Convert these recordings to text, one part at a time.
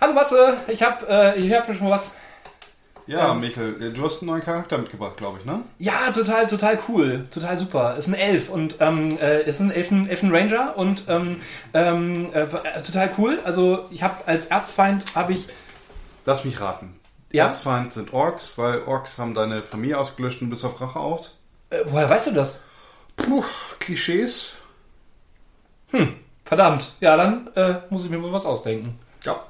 Hallo Matze, ich hab, äh, ich hab schon was. Ja, Michael, äh, du hast einen neuen Charakter mitgebracht, glaube ich, ne? Ja, total, total cool, total super. Ist ein Elf und ähm, äh, ist ein Elfen, Elfen Ranger und ähm, ähm, äh, total cool. Also ich habe als Erzfeind habe ich. Lass mich raten. Ja? Erzfeind sind Orks, weil Orks haben deine Familie ausgelöscht und bist auf Rache aus. Äh, woher weißt du das? Puh, Klischees. Verdammt. Ja, dann äh, muss ich mir wohl was ausdenken. Ja.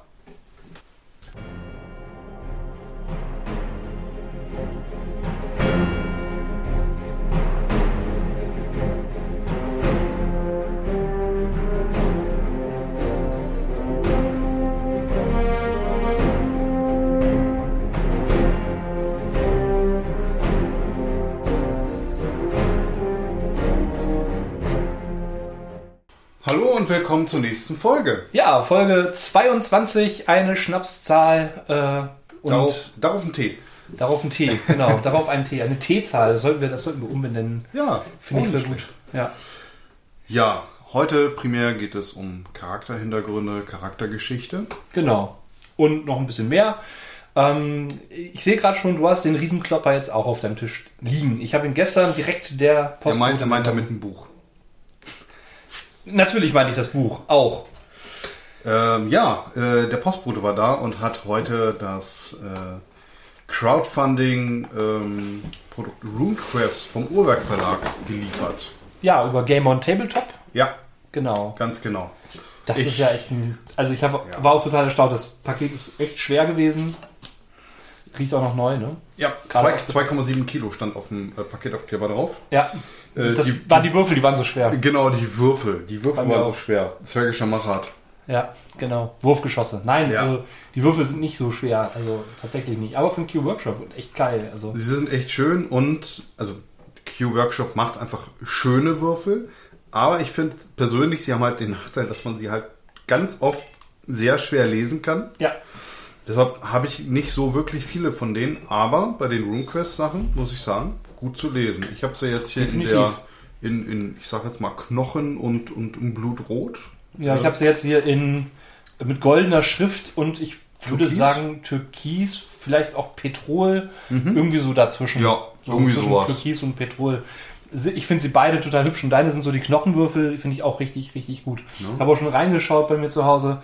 Und willkommen zur nächsten Folge. Ja, Folge 22, eine Schnapszahl äh, und Darauf, darauf ein Tee. darauf ein T, genau, darauf ein T, eine T-Zahl. Das sollten wir, das sollten wir umbenennen. Ja, Finde ich nicht gut. Ja. Ja, heute primär geht es um Charakterhintergründe, Charaktergeschichte. Genau. Und noch ein bisschen mehr. Ähm, ich sehe gerade schon, du hast den Riesenklopper jetzt auch auf deinem Tisch liegen. Ich habe ihn gestern direkt der Er Post. meint, er meint damit ein Buch. Natürlich meinte ich das Buch auch. Ähm, ja, äh, der Postbote war da und hat heute das äh, Crowdfunding-Produkt RuneQuest vom Uhrwerk Verlag geliefert. Ja, über Game on Tabletop. Ja, Genau. ganz genau. Das Ich- ist ja echt ein. Also ich hab, Ja. war auch total erstaunt. Das Paket ist echt schwer gewesen. Riecht auch noch neu, ne? Ja, Gerade zwei- auf- 2,7 Kilo stand auf dem äh, Paketaufkleber drauf. Ja. Äh, das die- waren die Würfel, die waren so schwer. Genau, die Würfel. Die Würfel mir waren so auch. schwer. Zwergischer Machart. Ja, genau. Wurfgeschosse. Nein, Ja. also die Würfel sind nicht so schwer. Also tatsächlich nicht. Aber für den Q-Workshop echt geil. Also Sie sind echt schön und, also, Q-Workshop macht einfach schöne Würfel. Aber ich finde persönlich, sie haben halt den Nachteil, dass man sie halt ganz oft sehr schwer lesen kann. ja. Deshalb habe ich nicht so wirklich viele von denen, aber bei den RuneQuest-Sachen muss ich sagen, gut zu lesen. Ich habe sie jetzt hier in der, in, in, ich sag jetzt mal Knochen und, und in Blutrot. Ja, ich habe sie jetzt hier in mit goldener Schrift und ich würde Türkis? sagen Türkis, vielleicht auch Petrol, irgendwie so dazwischen. Mhm. Ja, so irgendwie zwischen sowas. Türkis und Petrol. Ich finde sie beide total hübsch und deine sind so die Knochenwürfel, finde ich auch richtig, richtig gut. Habe auch schon reingeschaut bei mir zu Hause.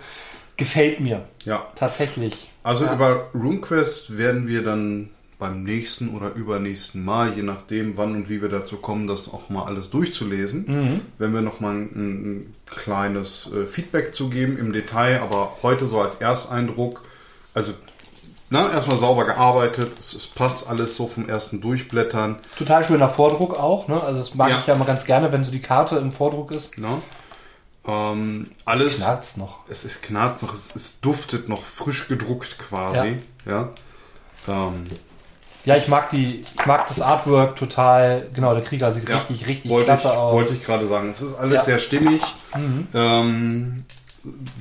Gefällt mir. Ja, Tatsächlich. Also Ja. über RuneQuest werden wir dann beim nächsten oder übernächsten Mal, je nachdem wann und wie wir dazu kommen, das auch mal alles durchzulesen, Mhm. wenn wir noch mal ein, ein kleines äh, Feedback zu geben im Detail, aber heute so als Ersteindruck, also na, erstmal sauber gearbeitet, es, es passt alles so vom ersten Durchblättern. Total schöner Vordruck auch. Ne? Also das mag Ja. ich ja immer ganz gerne, wenn so die Karte im Vordruck ist. Ne? Ähm, alles, Knarrt's noch. es ist knarzt noch, es, es duftet noch frisch gedruckt quasi. Ja. Ähm, Ja, ich mag die, ich mag das Artwork total. Genau, der Krieger sieht ja, richtig, richtig klasse ich, aus. Wollte ich gerade sagen. Es ist alles Ja. Mhm. sehr stimmig. Ähm,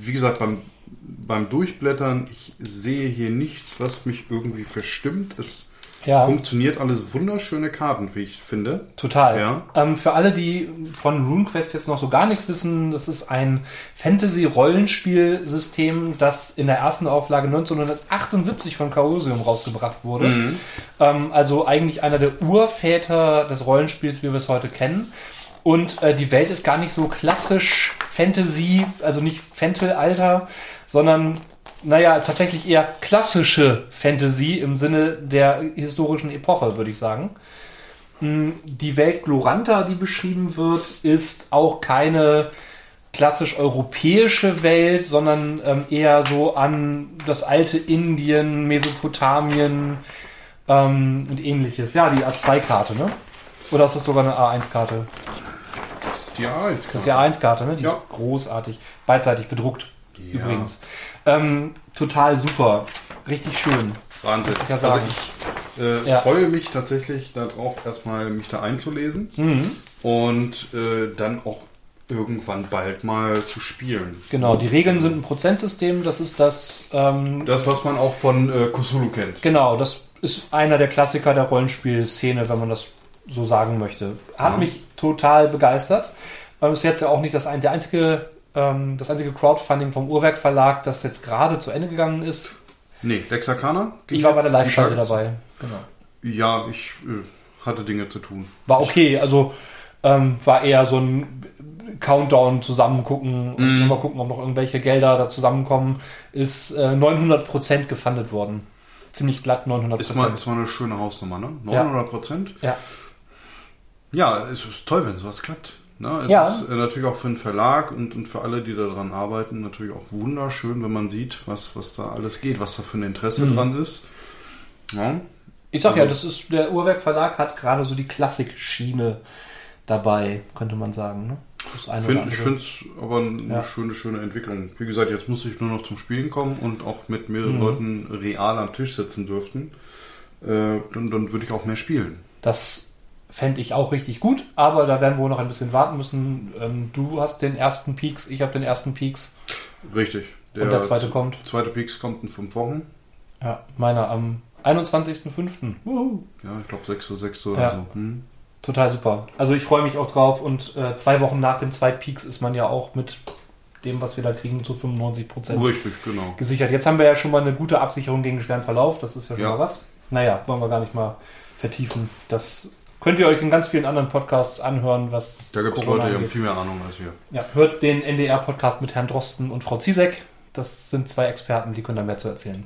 wie gesagt, beim, beim Durchblättern, ich sehe hier nichts, was mich irgendwie verstimmt. Es Ja. funktioniert alles wunderschöne Karten, wie ich finde. Total. Ja. Ähm, für alle, die von RuneQuest jetzt noch so gar nichts wissen, das ist ein Fantasy-Rollenspielsystem, das in der ersten Auflage 1978 von Chaosium rausgebracht wurde. Mhm. Ähm, also eigentlich einer der Urväter des Rollenspiels, wie wir es heute kennen. Und äh, die Welt ist gar nicht so klassisch Fantasy, also nicht Fentel-Alter, sondern naja, tatsächlich eher klassische Fantasy im Sinne der historischen Epoche, würde ich sagen. Die Welt Gloranta, die beschrieben wird, ist auch keine klassisch europäische Welt, sondern ähm, eher so an das alte Indien, Mesopotamien ähm, und ähnliches. Ja, die A2-Karte, ne? Oder ist das sogar eine A1-Karte? Das ist die A1 Das ist die A1-Karte, ne? Die Ja. ist großartig. Beidseitig bedruckt, Ja. übrigens. Ähm, total super. Richtig schön. Wahnsinn. ich Also ich äh, Ja. freue mich tatsächlich darauf, erstmal mich da einzulesen Mhm. und äh, dann auch irgendwann bald mal zu spielen. Genau, die Regeln sind ein Prozentsystem. Das ist das, ähm, Das, was man auch von äh, Cthulhu kennt. genau, das ist einer der Klassiker der Rollenspielszene, wenn man das so sagen möchte. Hat Ja. mich total begeistert. Ähm, ist jetzt ja auch nicht das ein, der einzige ähm, das einzige Crowdfunding vom Uhrwerk Verlag, das jetzt gerade zu Ende gegangen ist. Nee, Lexarkana? Ich war bei der Live-Schalte dabei. Genau. Ja, ich äh, hatte Dinge zu tun. War okay, also ähm, war eher so ein Countdown zusammengucken und Mhm. mal gucken, ob noch irgendwelche Gelder da zusammenkommen. Ist äh, 900% gefundet worden. Ziemlich glatt 900%. Ist mal, ist mal eine schöne Hausnummer, ne? Ja. 900 Prozent. ja. Ja, es ist toll, wenn sowas klappt. Ne? Es Ja. ist äh, natürlich auch für den Verlag und, und für alle, die daran arbeiten, natürlich auch wunderschön, wenn man sieht, was, was da alles geht, was da für ein Interesse Mhm. dran ist. Ja. Ich sag ja, Also- das ist, der Uhrwerk Verlag hat gerade so die Klassik-Schiene dabei, könnte man sagen. Ne? Find, ich finde es aber eine Ja. schöne, schöne Entwicklung. Wie gesagt, jetzt muss ich nur noch zum Spielen kommen und auch mit mehreren Mhm. Leuten real am Tisch sitzen dürften. Äh, dann, dann würde ich auch mehr spielen. Das fände ich auch richtig gut, aber da werden wir wohl noch ein bisschen warten müssen. Ähm, du hast den ersten Peaks, ich habe den ersten Peaks Richtig. und der zweite kommt. zweite Peaks kommt in fünf Wochen. Ja, meiner am 21.05. Wuhu. Ja, ich glaube 6. 6. Ja. oder so. Hm. Total super. Also ich freue mich auch drauf und äh, zwei Wochen nach dem Zweitpeaks ist man ja auch mit dem, was wir da kriegen, zu 95 Prozent Richtig, genau. gesichert. Jetzt haben wir ja schon mal eine gute Absicherung gegen schweren Verlauf. Das ist ja schon Ja. mal was. Naja, wollen wir gar nicht mal vertiefen. Das könnt ihr euch in ganz vielen anderen Podcasts anhören, was Da gibt es Leute, die haben viel mehr Ahnung als wir. Ja, hört den NDR-Podcast mit Herrn Drosten und Frau Ziesek. Das sind zwei Experten, die können da mehr zu erzählen.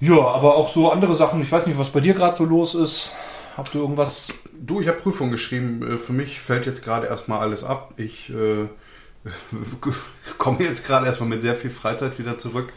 Ja, aber auch so andere Sachen. Ich weiß nicht, was bei dir gerade so los ist. Habt ihr irgendwas? Du, ich habe Prüfung geschrieben. Äh, Für mich fällt jetzt gerade erstmal alles ab. Ich äh, komme jetzt gerade erstmal mit sehr viel Freizeit wieder zurück.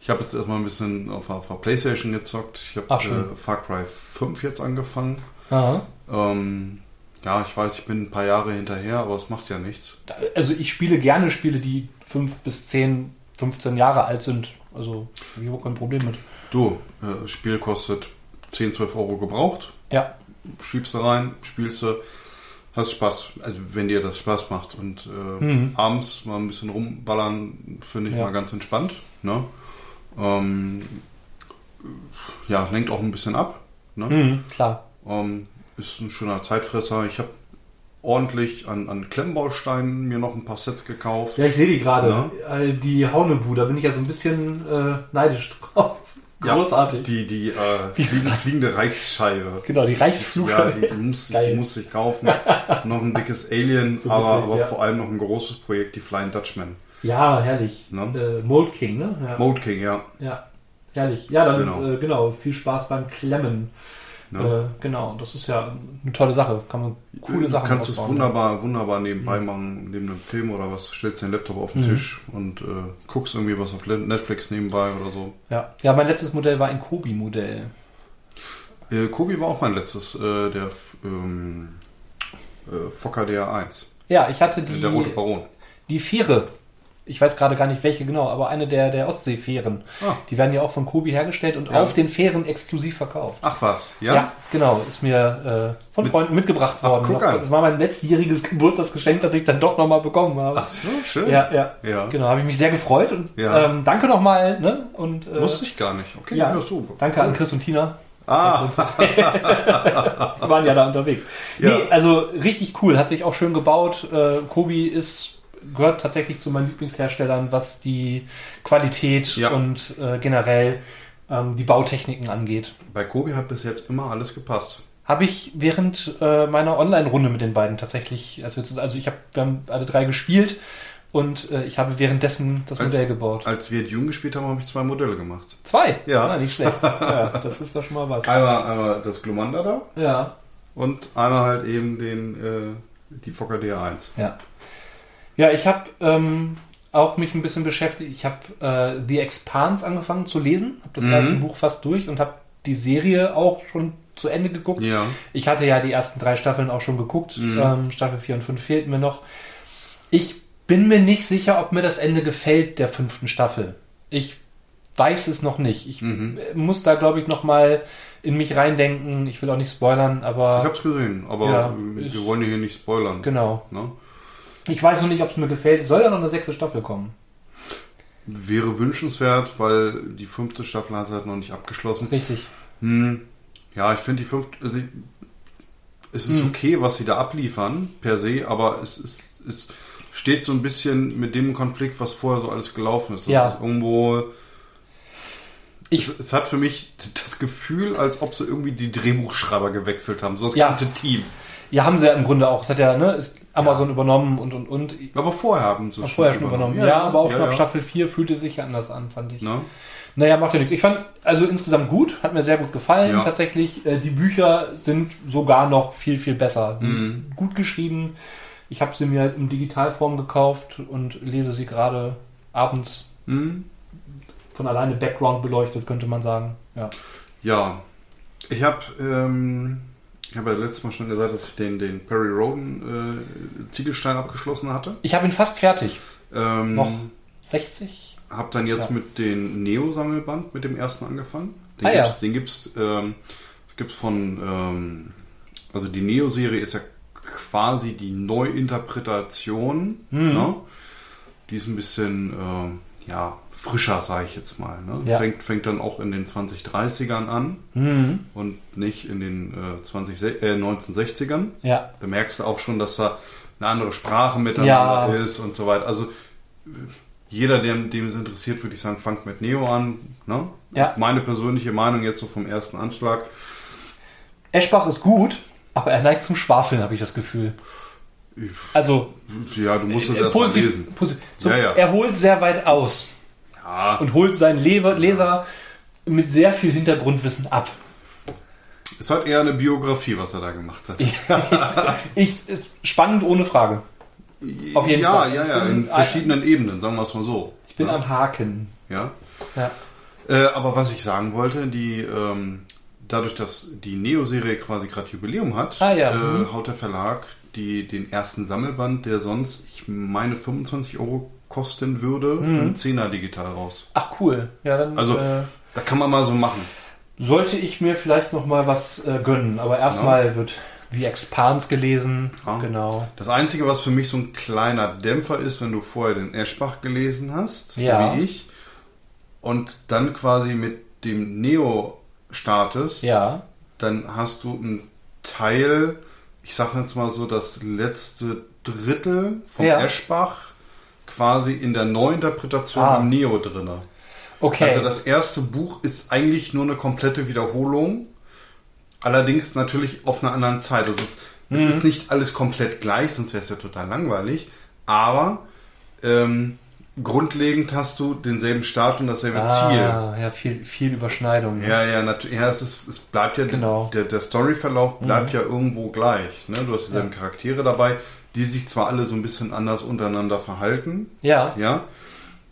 Ich habe jetzt erstmal ein bisschen auf, der- auf der Playstation gezockt. Ich habe äh, Far Cry 5 jetzt angefangen. Aha. Ähm, ja, ich weiß, ich bin ein paar Jahre hinterher, aber es macht ja nichts. Also ich spiele gerne Spiele, die fünf bis 10, 15 Jahre alt sind. Also habe ich überhaupt kein Problem mit. Du, äh, Spiel kostet 10, 12 Euro gebraucht. Ja, Schiebst du rein, spielst du, hast Spaß. Also wenn dir das Spaß macht. Und äh, Mhm. abends mal ein bisschen rumballern, finde ich Ja. mal ganz entspannt. Ne? Ähm, ja, lenkt auch ein bisschen ab. Ne? mhm, klar. Ähm, ist ein schöner Zeitfresser. Ich habe ordentlich an, an Klemmbausteinen mir noch ein paar Sets gekauft. Ja, ich sehe die gerade. Ja. Äh, Die Haunebu, da bin ich ja so ein bisschen äh, neidisch drauf. Ja, Großartig. Die, die äh, fliegende, fliegende Reichsscheibe. Genau, die Reichsflugscheibe. Ja, die, die, musste, ich, die musste ich kaufen. noch ein dickes Alien, So aber, witzig, aber ja. vor allem noch ein großes Projekt, die Flying Dutchman. Ja, herrlich. Ne? Äh, Mold King, ne? Ja. Mode King, ja. Ja, herrlich. Ja, dann genau, äh, genau viel Spaß beim Klemmen. Ne? Äh, genau, das ist ja eine tolle Sache. Kann man coole du Sachen kannst es wunderbar, wunderbar nebenbei machen, neben einem Film oder was, stellst den Laptop auf den Mhm. Tisch und äh, guckst irgendwie was auf Netflix nebenbei oder so. Ja. ja, mein letztes Modell war ein Kobi-Modell. Äh, Kobi war auch mein letztes, äh, der ähm, äh, Fokker DR1, Ja, ich hatte die, der rote Baron. die Fähre. Ich weiß gerade gar nicht welche genau, aber eine der, der Ostseefähren. Ah. Die werden ja auch von Kobi hergestellt und Ja. auf den Fähren exklusiv verkauft. Ach was, Ja, ja? genau. Ist mir äh, von Mit- Freunden mitgebracht Ach, worden. guck Noch- an. Das war mein letztjähriges Geburtstagsgeschenk, das ich dann doch nochmal bekommen habe. Ach so, schön. Ja, ja. Ja. Genau, habe ich mich sehr gefreut und Ja. ähm, danke nochmal. Ne? Und, äh, Wusste ich gar nicht. Okay, ja. ja, super. Danke an Chris und Tina. Ah, Die waren ja da unterwegs. Ja. Nee, also richtig cool. Hat sich auch schön gebaut. Äh, Kobi ist, gehört tatsächlich zu meinen Lieblingsherstellern, was die Qualität Ja. und äh, generell ähm, die Bautechniken angeht. bei Kobi hat bis jetzt immer alles gepasst. Habe ich während äh, meiner Online-Runde mit den beiden tatsächlich, als wir, zu- also ich habe, wir haben alle drei gespielt und äh, ich habe währenddessen das Als- Modell gebaut. Als wir Dune gespielt haben, habe ich zwei Modelle gemacht. Zwei? Ja. Na, nicht schlecht. ja, das ist doch schon mal was. Einmal, einmal das Glumanda da Ja, und einmal halt eben den, äh, die Fokker DR1. ja. Ja, ich habe ähm, auch mich ein bisschen beschäftigt. Ich habe äh, The Expanse angefangen zu lesen, habe das Mhm. erste Buch fast durch und habe die Serie auch schon zu Ende geguckt. Ja. Ich hatte ja die ersten drei Staffeln auch schon geguckt. Mhm. Ähm, Staffel 4 und 5 fehlten mir noch. Ich bin mir nicht sicher, ob mir das Ende gefällt der fünften Staffel. Ich weiß es noch nicht. Ich Mhm. muss da, glaube ich, noch mal in mich reindenken. Ich will auch nicht spoilern, Ich aber hab's gesehen, aber Ja, wir wollen hier nicht spoilern. genau. Ne? Ich weiß noch nicht, ob es mir gefällt. Es soll ja noch eine sechste Staffel kommen. Wäre wünschenswert, weil die fünfte Staffel hat halt noch nicht abgeschlossen. Richtig. Hm, ja, ich finde die fünfte. Also es ist Hm. okay, was sie da abliefern, per se, aber es ist, es steht so ein bisschen mit dem Konflikt, was vorher so alles gelaufen ist. Das Ja. ist irgendwo. Ich- es, es hat für mich das Gefühl, als ob sie irgendwie die Drehbuchschreiber gewechselt haben, so das Ja. ganze Team. Ja, haben sie ja im Grunde auch. Es hat ja ne, Amazon übernommen und und und. Aber vorher haben sie Auch vorher schon übernommen. Ja, Ja, aber auch ja, schon ab ja. Staffel 4 fühlte sich ja anders an, fand ich. Ne? Naja, macht ja nichts. Ich fand also insgesamt gut, hat mir sehr gut gefallen. Ja. Tatsächlich, äh, die Bücher sind sogar noch viel, viel besser. Sind Mhm. gut geschrieben. Ich habe sie mir in Digitalform gekauft und lese sie gerade abends Hm? von alleine Background beleuchtet, könnte man sagen. Ja. Ja, ich habe ähm, ich habe ja letztes Mal schon gesagt, dass ich den, den Perry Roden äh, Ziegelstein abgeschlossen hatte. Ich habe ihn fast fertig. Ähm, Noch 60? Habe dann jetzt Ja. mit dem Neo-Sammelband, mit dem ersten angefangen. Den Ah, ja. gibt's, den gibt's, ähm, das gibt's von, ähm, also die Neo-Serie ist ja quasi die Neuinterpretation. Mhm. Ne? Die ist ein bisschen, ähm, ja, frischer, sage ich jetzt mal. Ne? Ja. Fängt, fängt dann auch in den 2030ern an Mhm. und nicht in den äh, 20, äh, 1960ern. Ja. Da merkst du auch schon, dass da eine andere Sprache miteinander Ja. ist und so weiter. Also jeder, dem, dem es interessiert, würde ich sagen, fangt mit Neo an. Ne? Ja. Meine persönliche Meinung jetzt so vom ersten Anschlag. Eschbach ist gut, aber er neigt zum Schwafeln, habe ich das Gefühl. Also, Ja, du musst es äh, erstmal lesen. So, Ja, ja. er holt sehr weit aus Ja, und holt seinen Leber, Leser mit sehr viel Hintergrundwissen ab. es hat eher eine Biografie, was er da gemacht hat. Ich, spannend ohne Frage. Auf jeden ja, Fall. ja, ja, bin in verschiedenen Ebenen, sagen wir es mal so. Ich bin ja. am Haken. Ja. Ja. Äh, aber was ich sagen wollte, die ähm, dadurch, dass die Neo-Serie quasi gerade Jubiläum hat, Ah, ja. äh, Mhm. haut der Verlag die, den ersten Sammelband, der sonst, ich meine, 25 Euro kosten würde, für einen Zehner digital raus. Ach cool. Ja, dann Also- äh, Da kann man mal so machen. sollte ich mir vielleicht noch mal was äh, gönnen. Aber erstmal wird The Expanse gelesen. Ja. Genau. Das Einzige, was für mich so ein kleiner Dämpfer ist, wenn du vorher den Eschbach gelesen hast, Ja. wie ich, und dann quasi mit dem Neo startest, Ja. dann hast du einen Teil, ich sage jetzt mal so, das letzte Drittel vom Ja. Eschbach quasi in der Neuinterpretation Ah. im Neo drinne. Okay. Also das erste Buch ist eigentlich nur eine komplette Wiederholung, allerdings natürlich auf einer anderen Zeit. Ist, es Mhm. ist nicht alles komplett gleich, sonst wäre es ja total langweilig, aber ähm, grundlegend hast du denselben Start und dasselbe Ziel. ah, ja, viel, viel Überschneidung. ne? Ja, ja, natürlich. Ja, es, ist, es bleibt ja, Genau. Mhm. der, der Storyverlauf bleibt ja irgendwo gleich. Ne? Du hast dieselben Charaktere dabei, die sich zwar alle so ein bisschen anders untereinander verhalten, ja. ja,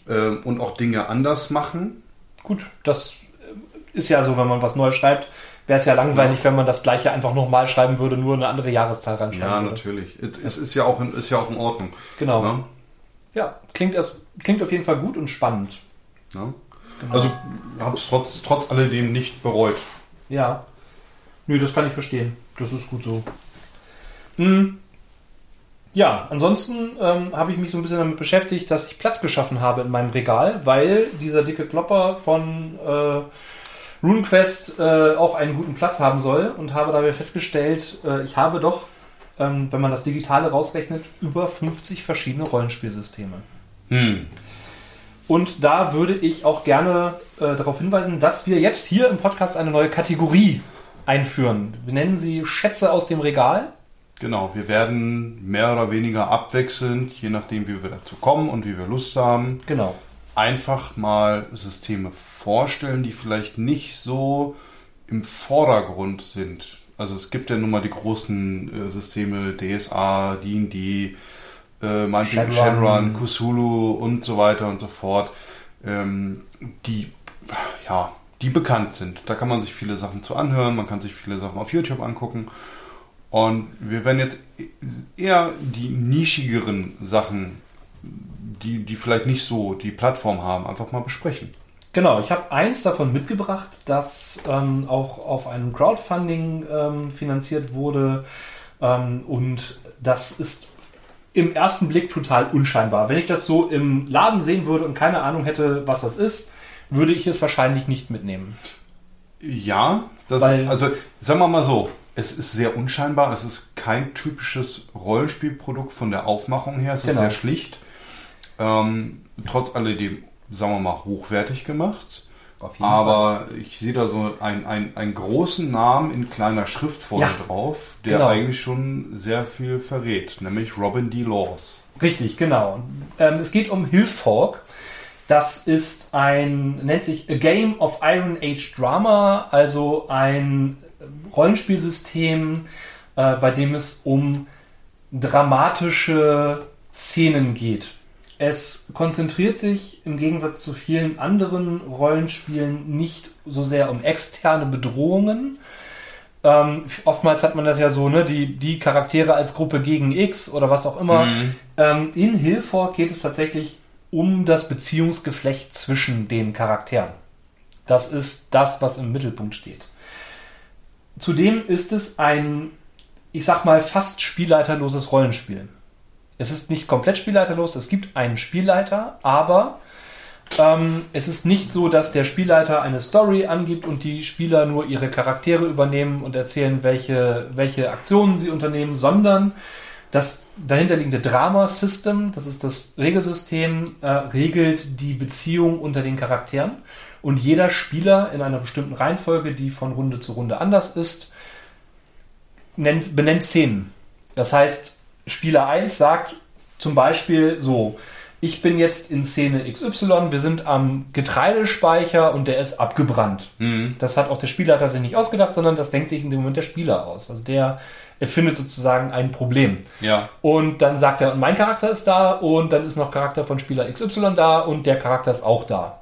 ähm, und auch Dinge anders machen. Gut, das äh, ist ja so, wenn man was Neues schreibt, wäre es ja langweilig, wenn man das gleiche einfach nochmal schreiben würde, nur eine andere Jahreszahl reinschreiben Ja, würde. natürlich. Es, ist ja auch in, ist ja auch in Ordnung. Genau. Ne? Ja, klingt, erst, klingt auf jeden Fall gut und spannend. Ne? Also habe es trotz, trotz alledem nicht bereut. Ja. Nö, das kann ich verstehen. Das ist gut so. Hm. Ja, ansonsten ähm, habe ich mich so ein bisschen damit beschäftigt, dass ich Platz geschaffen habe in meinem Regal, weil dieser dicke Klopper von äh, RuneQuest äh, auch einen guten Platz haben soll und habe dabei festgestellt, äh, ich habe doch, ähm, wenn man das Digitale rausrechnet, über 50 verschiedene Rollenspielsysteme. Hm. Und da würde ich auch gerne äh, darauf hinweisen, dass wir jetzt hier im Podcast eine neue Kategorie einführen. Wir nennen sie Schätze aus dem Regal. Genau, wir werden mehr oder weniger abwechselnd, je nachdem, wie wir dazu kommen und wie wir Lust haben, Genau. einfach mal Systeme vorstellen, die vielleicht nicht so im Vordergrund sind. Also es gibt ja nun mal die großen äh, Systeme DSA, D&D, äh, meinetwegen Shadowrun. Cthulhu und so weiter und so fort, ähm, die ja, die bekannt sind. Da kann man sich viele Sachen zu anhören, man kann sich viele Sachen auf YouTube angucken. Und wir werden jetzt eher die nischigeren Sachen, die, die vielleicht nicht so die Plattform haben, einfach mal besprechen. Genau, ich habe eins davon mitgebracht, das ähm, auch auf einem Crowdfunding ähm, finanziert wurde. Ähm, und das ist im ersten Blick total unscheinbar. Wenn ich das so im Laden sehen würde und keine Ahnung hätte, was das ist, würde ich es wahrscheinlich nicht mitnehmen. Ja, das, Weil- also sagen wir mal so, es ist sehr unscheinbar, es ist kein typisches Rollenspielprodukt von der Aufmachung her. Es ist Genau. sehr schlicht. Ähm, trotz alledem, sagen wir mal, hochwertig gemacht. Aber ich sehe da so ein, ein, einen großen Namen in kleiner Schrift vorne Ja, drauf, der genau. eigentlich schon sehr viel verrät, nämlich Robin D. Laws. Richtig, genau. Ähm, es geht um Hillfolk. Das ist ein, nennt sich A Game of Iron Age Drama, also ein Rollenspielsystem, äh, bei dem es um dramatische Szenen geht. Es konzentriert sich im Gegensatz zu vielen anderen Rollenspielen nicht so sehr um externe Bedrohungen, ähm, oftmals hat man das ja so, ne, die, die Charaktere als Gruppe gegen X oder was auch immer. Ähm, in Hillfork geht es tatsächlich um das Beziehungsgeflecht zwischen den Charakteren. Das ist das, was im Mittelpunkt steht. Zudem ist es ein, ich sag mal, fast spielleiterloses Rollenspiel. Es ist nicht komplett spielleiterlos, es gibt einen Spielleiter, aber ähm, es ist nicht so, dass der Spielleiter eine Story angibt und die Spieler nur ihre Charaktere übernehmen und erzählen, welche, welche Aktionen sie unternehmen, sondern das dahinterliegende Drama-System, das ist das Regelsystem, äh, regelt die Beziehung unter den Charakteren und jeder Spieler in einer bestimmten Reihenfolge, die von Runde zu Runde anders ist, nennt, benennt Szenen. Das heißt, Spieler 1 sagt zum Beispiel so, ich bin jetzt in Szene XY, wir sind am Getreidespeicher und der ist abgebrannt. Das hat auch der Spielleiter sich nicht ausgedacht, sondern das denkt sich in dem Moment der Spieler aus. Also der erfindet sozusagen ein Problem. Ja. Und dann sagt er, mein Charakter ist da und dann ist noch Charakter von Spieler XY da und der Charakter ist auch da.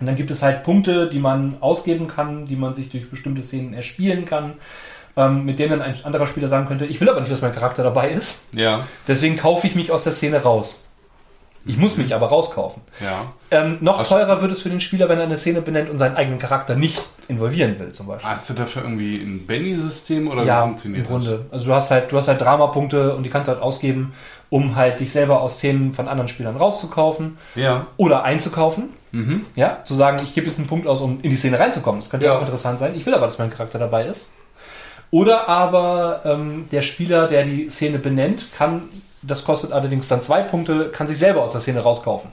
Und dann gibt es halt Punkte, die man ausgeben kann, die man sich durch bestimmte Szenen erspielen kann, ähm, mit denen dann ein anderer Spieler sagen könnte, ich will aber nicht, dass mein Charakter dabei ist. Ja. Deswegen kaufe ich mich aus der Szene raus. Ich muss mich aber rauskaufen. Ja. Ähm, noch Was- teurer wird es für den Spieler, wenn er eine Szene benennt und seinen eigenen Charakter nicht involvieren will, zum Beispiel. Hast du dafür irgendwie ein Benny-System oder wie ja, funktioniert im Grunde. Also du hast halt, du hast halt Dramapunkte und die kannst du halt ausgeben, um halt dich selber aus Szenen von anderen Spielern rauszukaufen das? Ja. oder einzukaufen. Mhm. Ja, zu sagen, ich gebe jetzt einen Punkt aus, um in die Szene reinzukommen. Das könnte ja auch interessant sein. Ich will aber, dass mein Charakter dabei ist. Oder aber ähm, der Spieler, der die Szene benennt, kann, das kostet allerdings dann zwei Punkte, kann sich selber aus der Szene rauskaufen.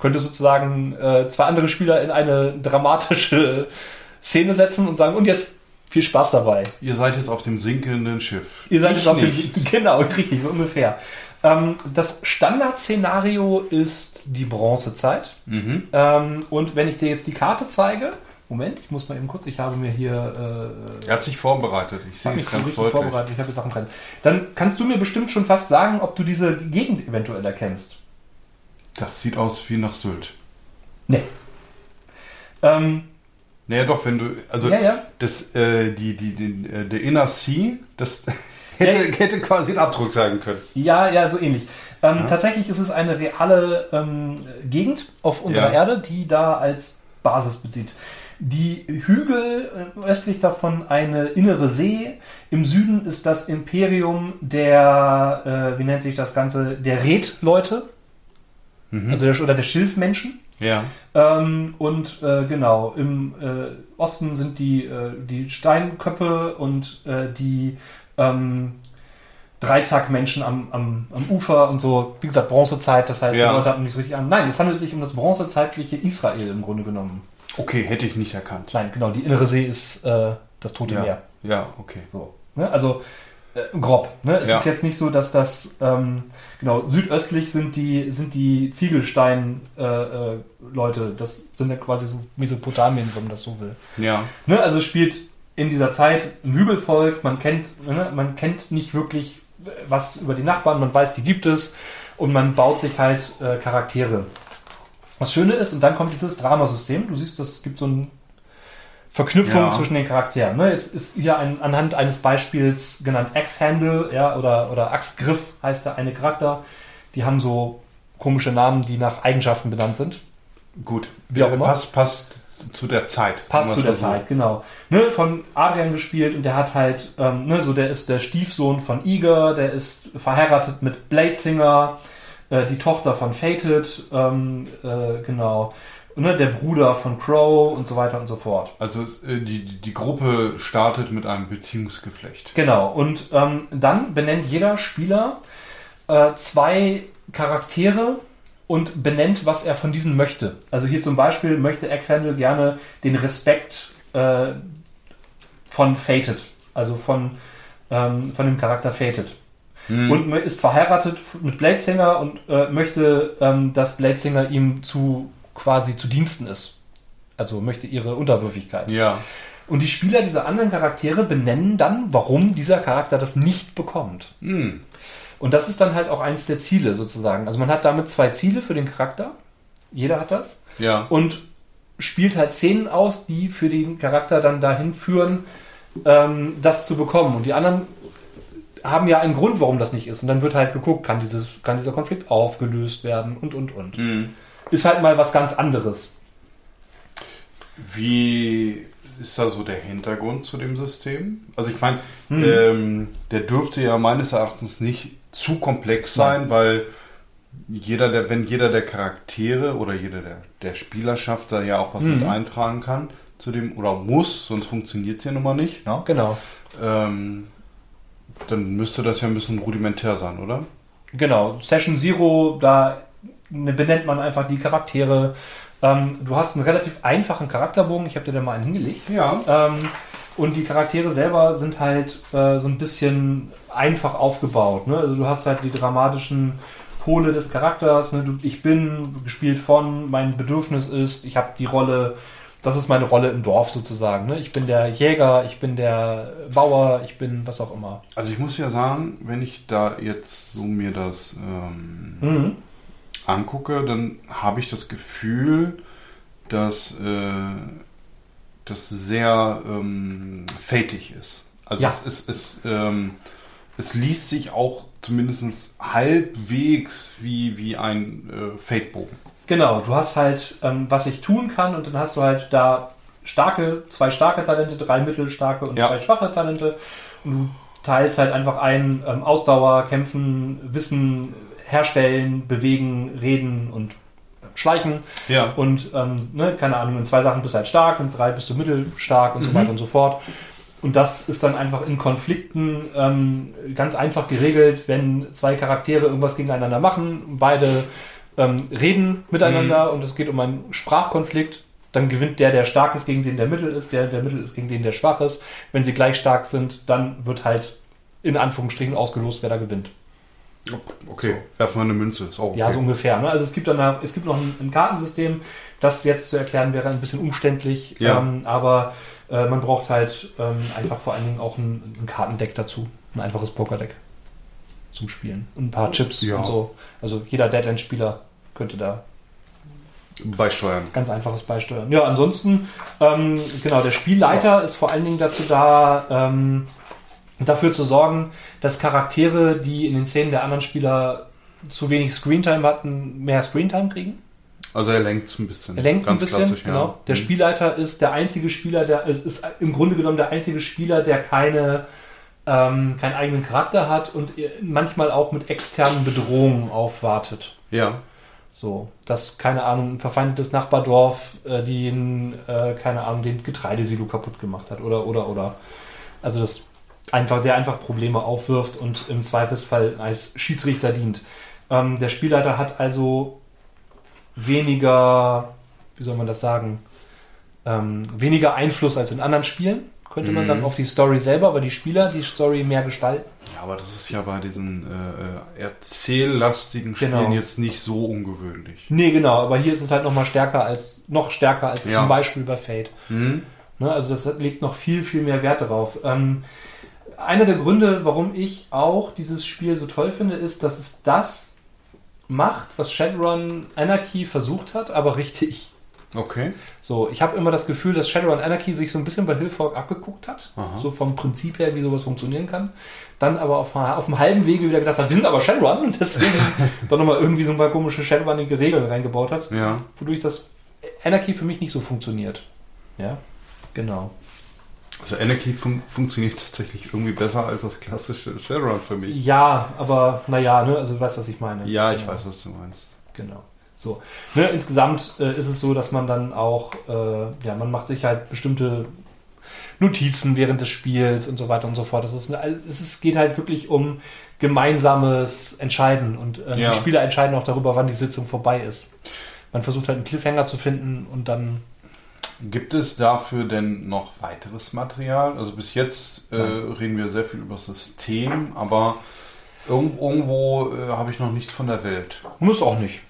Könnte sozusagen äh, zwei andere Spieler in eine dramatische Szene setzen und sagen, und jetzt viel Spaß dabei. Ihr seid jetzt auf dem sinkenden Schiff. Ihr seid Ich jetzt auf dem nicht. Genau, richtig, so ungefähr. Ähm, das Standardszenario ist die Bronzezeit. Mhm. Ähm, und wenn ich dir jetzt die Karte zeige, Moment, ich muss mal eben kurz, ich habe mir hier äh, Er hat sich vorbereitet. Ich sehe es ganz richtig deutlich. vorbereitet, ich habe Sachen dran. Dann kannst du mir bestimmt schon fast sagen, ob du diese Gegend eventuell erkennst. Das sieht aus wie nach Sylt. Nee. Ähm, Naja, doch, wenn du, also Ja, ja. das, äh, die, die, die, äh, der Inner Sea, das hätte, hätte quasi ein Abdruck sein können. Ja, ja, so ähnlich. Ähm, Tatsächlich ist es eine reale ähm, Gegend auf unserer Ja. Erde, die da als Basis bezieht. Die Hügel äh, östlich davon eine innere See. Im Süden ist das Imperium der, äh, wie nennt sich das Ganze, der Red-Leute. Also der, oder der Schilfmenschen. Ja. Ähm, und äh, genau, im äh, Osten sind die, äh, die Steinköppe und äh, die ähm, Dreizackmenschen am, am, am Ufer und so. Wie gesagt, Bronzezeit, das heißt, Ja. die Leute hatten nicht so richtig an. Nein, es handelt sich um das bronzezeitliche Israel im Grunde genommen. Okay, hätte ich nicht erkannt. Nein, genau, die innere See ist äh, das Tote Ja. Meer. Ja, okay. So, ne? Also äh, grob. Ne? Es Ja. ist jetzt nicht so, dass das ähm, genau südöstlich sind die sind die Ziegelstein äh, äh. Das sind ja quasi so Mesopotamien, wenn man das so will. Ja. Ne? Also spielt in dieser Zeit ein Hügelvolk. Man kennt ne? man kennt nicht wirklich äh, was über die Nachbarn. Man weiß, die gibt es und man baut sich halt äh, Charaktere. Was Schöne ist, und dann kommt dieses Dramasystem. Du siehst, es gibt so ein Verknüpfung Ja. zwischen den Charakteren. Ne? Es ist hier ein, anhand eines Beispiels genannt Axe-Handle ja, oder, oder Axtgriff heißt der eine Charakter. Die haben so komische Namen, die nach Eigenschaften benannt sind. Gut. Wie auch immer. Passt, passt zu der Zeit. Passt zu der so. Zeit, genau. Ne, von Adrian gespielt und der hat halt, ähm, ne, so der ist der Stiefsohn von Iger, der ist verheiratet mit Bladesinger, äh, die Tochter von Fated, ähm, äh, genau. ne, der Bruder von Crow und so weiter und so fort. Also äh, die, die die Gruppe startet mit einem Beziehungsgeflecht. Genau, und ähm, dann benennt jeder Spieler äh, zwei Charaktere und benennt, was er von diesen möchte. Also hier zum Beispiel möchte X-Handle gerne den Respekt äh, von Fated, also von, ähm, von dem Charakter Fated. Und ist verheiratet mit Bladesinger und äh, möchte, ähm, dass Bladesinger ihm zu quasi zu Diensten ist. Also möchte ihre Unterwürfigkeit. Ja. Und die Spieler dieser anderen Charaktere benennen dann, warum dieser Charakter das nicht bekommt. Hm. Und das ist dann halt auch eins der Ziele sozusagen. Also man hat damit zwei Ziele für den Charakter. Jeder hat das. Ja. Und spielt halt Szenen aus, die für den Charakter dann dahin führen, ähm, das zu bekommen. Und die anderen haben ja einen Grund, warum das nicht ist. Und dann wird halt geguckt, kann, dieses, kann dieser Konflikt aufgelöst werden und, und, und. Hm. Ist halt mal was ganz anderes. Wie ist da so der Hintergrund zu dem System? Also ich meine, Hm. ähm, der dürfte ja meines Erachtens nicht zu komplex sein, weil jeder der, wenn jeder der Charaktere oder jeder der, der Spielerschaft da ja auch was Mhm. mit eintragen kann zu dem oder muss, sonst funktioniert es ja nun mal nicht. Ja, genau. Ähm, dann müsste das ja ein bisschen rudimentär sein, oder? Genau, Session Zero, da ne- benennt man einfach die Charaktere. Ähm, du hast einen relativ einfachen Charakterbogen, ich habe dir da mal einen hingelegt. Ja. Ähm, und die Charaktere selber sind halt äh, so ein bisschen einfach aufgebaut. Ne? Also du hast halt die dramatischen Pole des Charakters. Ne? Du, ich bin gespielt von, mein Bedürfnis ist, ich habe die Rolle, das ist meine Rolle im Dorf sozusagen. Ne? Ich bin der Jäger, ich bin der Bauer, ich bin was auch immer. Also ich muss ja sagen, wenn ich da jetzt so mir das ähm, Mhm. angucke, dann habe ich das Gefühl, dass äh, das sehr ähm, fatig ist. Also Ja. es, es, es, ähm, es liest sich auch zumindest halbwegs wie, wie ein äh, Fate-Bogen. Genau, du hast halt, ähm, was ich tun kann und dann hast du halt da starke, zwei starke Talente, drei mittelstarke und Ja. drei schwache Talente. Und du teilst halt einfach ein ähm, Ausdauer, Kämpfen, Wissen, Herstellen, Bewegen, Reden und Schleichen. Ja. Und ähm, ne, keine Ahnung, in zwei Sachen bist du halt stark, in drei bist du mittelstark und so weiter und so fort. Und das ist dann einfach in Konflikten ähm, ganz einfach geregelt, wenn zwei Charaktere irgendwas gegeneinander machen, beide ähm, reden miteinander und es geht um einen Sprachkonflikt, dann gewinnt der, der stark ist, gegen den der mittel ist, der, der mittel ist, gegen den der schwach ist. Wenn sie gleich stark sind, dann wird halt in Anführungsstrichen ausgelost, wer da gewinnt. Okay, werfen wir eine Münze. Ist auch okay. Ja, so ungefähr. Ne? Also es gibt dann eine, es gibt noch ein, ein Kartensystem, das jetzt zu erklären wäre ein bisschen umständlich, Ja. ähm, aber äh, man braucht halt ähm, einfach vor allen Dingen auch ein, ein Kartendeck dazu, ein einfaches Pokerdeck zum Spielen und ein paar Chips Ja. und so. Also jeder Deadland-Spieler könnte da Beisteuern. ganz einfaches beisteuern. Ja, ansonsten, ähm, genau, der Spielleiter ist vor allen Dingen dazu da, ähm, dafür zu sorgen, dass Charaktere, die in den Szenen der anderen Spieler zu wenig Screentime hatten, mehr Screentime kriegen. Also er lenkt es ein bisschen. Er lenkt ein bisschen, genau. ja. Der Mhm. Spielleiter ist der einzige Spieler, der ist, ist im Grunde genommen der einzige Spieler, der keine ähm, keinen eigenen Charakter hat und manchmal auch mit externen Bedrohungen aufwartet. Ja. So, dass, keine Ahnung, ein verfeindetes Nachbardorf äh, den, äh, keine Ahnung, den Getreidesilo kaputt gemacht hat oder, oder, oder. Also das einfach, der einfach Probleme aufwirft und im Zweifelsfall als Schiedsrichter dient. Ähm, der Spielleiter hat also weniger, wie soll man das sagen, ähm, weniger Einfluss als in anderen Spielen, könnte man Mhm. sagen, auf die Story selber, weil die Spieler die Story mehr gestalten. Ja, aber das ist ja bei diesen äh, äh, erzähllastigen Spielen Genau. jetzt nicht so ungewöhnlich. Nee, genau, aber hier ist es halt noch mal stärker als, noch stärker als Ja. zum Beispiel bei Fate. Hm? Ne, also das legt noch viel, viel mehr Wert darauf. Ähm, einer der Gründe, warum ich auch dieses Spiel so toll finde, ist, dass es das macht, was Shadowrun Anarchy versucht hat, aber richtig. Okay. So, ich habe immer das Gefühl, dass Shadowrun Anarchy sich so ein bisschen bei Hillfork abgeguckt hat, Aha. so vom Prinzip her, wie sowas funktionieren kann. Dann aber auf, auf dem halben Wege wieder gedacht hat, wir sind aber Shadowrun und deswegen doch nochmal irgendwie so ein paar komische Shadowrunige Regeln reingebaut hat Ja. wodurch das Anarchy für mich nicht so funktioniert. Ja, genau. Also Anarchy fun funktioniert tatsächlich irgendwie besser als das klassische Shadowrun für mich. Ja, aber naja, ne, also du weißt, was ich meine. Ja, ich genau. weiß, was du meinst. Genau. So. Ne, insgesamt äh, ist es so, dass man dann auch, äh, ja, man macht sich halt bestimmte Notizen während des Spiels und so weiter und so fort. Das ist, eine- es ist, geht halt wirklich um gemeinsames Entscheiden und äh, Ja. die Spieler entscheiden auch darüber, wann die Sitzung vorbei ist. Man versucht halt einen Cliffhanger zu finden und dann Gibt es dafür denn noch weiteres Material? Also bis jetzt äh, reden wir sehr viel über das System, aber irg irgendwo äh, habe ich noch nichts von der Welt. Muss auch nicht.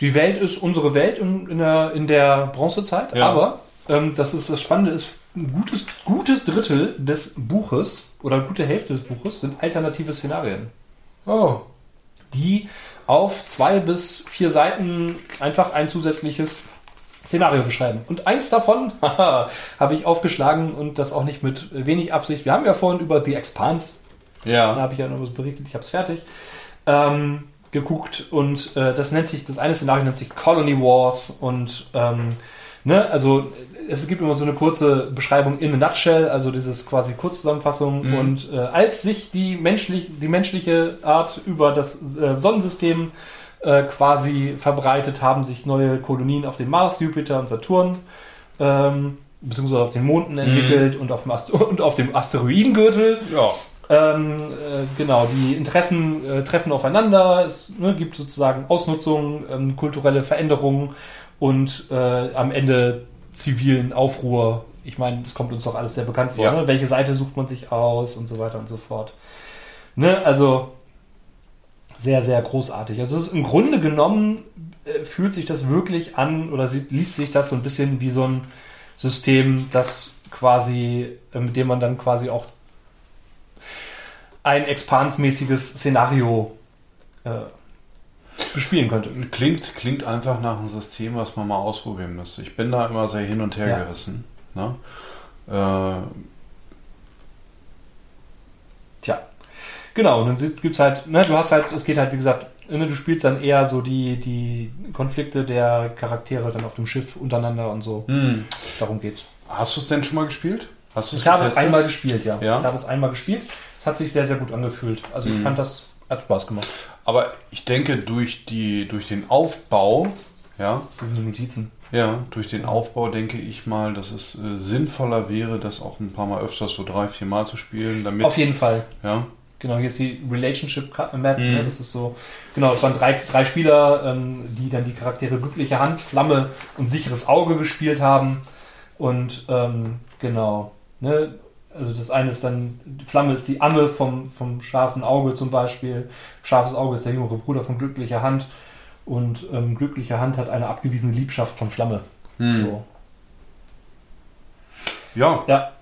Die Welt ist unsere Welt in, in, der, in der Bronzezeit, Ja. aber ähm, das ist das Spannende ist, ein gutes, gutes Drittel des Buches oder gute Hälfte des Buches sind alternative Szenarien, Oh. die auf zwei bis vier Seiten einfach ein zusätzliches Szenario beschreiben. Und eins davon habe ich aufgeschlagen und das auch nicht mit wenig Absicht. Wir haben ja vorhin über The Expanse da Ja. habe ich ja noch was berichtet, ich habe es fertig, ähm, geguckt und äh, das nennt sich, das eine Szenario nennt sich Colony Wars und ähm, ne, also es gibt immer so eine kurze Beschreibung in a nutshell, also dieses quasi Kurzzusammenfassung Mhm. und äh, als sich die, menschlich, die menschliche Art über das äh, Sonnensystem äh, quasi verbreitet, haben sich neue Kolonien auf dem Mars, Jupiter und Saturn ähm, beziehungsweise auf den Monden entwickelt und, auf dem Aster und auf dem Asteroidengürtel Ja. ähm, äh, genau, die Interessen äh, treffen aufeinander. Es ne, gibt sozusagen Ausnutzung, ähm, kulturelle Veränderungen und äh, am Ende zivilen Aufruhr. Ich meine, das kommt uns doch alles sehr bekannt vor. Ja. Ne? Welche Seite sucht man sich aus und so weiter und so fort. Ne? Also sehr, sehr großartig. Also ist im Grunde genommen äh, fühlt sich das wirklich an oder sieht, liest sich das so ein bisschen wie so ein System, das quasi, äh, mit dem man dann quasi auch ein expansmäßiges Szenario äh, bespielen könnte. Klingt, klingt einfach nach einem System, was man mal ausprobieren müsste. Ich bin da immer sehr hin und her Ja. gerissen. Ne? Äh, Tja. Genau, und dann gibt es halt, ne, du hast halt, es geht halt, wie gesagt, ne, du spielst dann eher so die, die Konflikte der Charaktere dann auf dem Schiff untereinander und so. hm. Darum geht's. Hast du es denn schon mal gespielt? Hast Ich habe es einmal gespielt, ja. Ja? Ich habe es einmal gespielt. Es hat sich sehr, sehr gut angefühlt. Also ich Mhm. fand das, hat Spaß gemacht. Aber ich denke, durch, die, durch den Aufbau, ja, Diese Notizen. ja, durch den Aufbau denke ich mal, dass es äh, sinnvoller wäre, das auch ein paar Mal öfters, so drei, vier Mal zu spielen, damit, Auf jeden Fall. ja, Genau, hier ist die Relationship Map. Mhm. Ne? Das ist so, genau, es waren drei, drei Spieler, ähm, die dann die Charaktere glückliche Hand, Flamme und sicheres Auge gespielt haben. Und ähm, genau, ne? Also das eine ist dann, Flamme ist die Amme vom, vom scharfen Auge zum Beispiel. Scharfes Auge ist der jüngere Bruder von glücklicher Hand. Und ähm, glückliche Hand hat eine abgewiesene Liebschaft von Flamme. Hm. So. ja, Ja.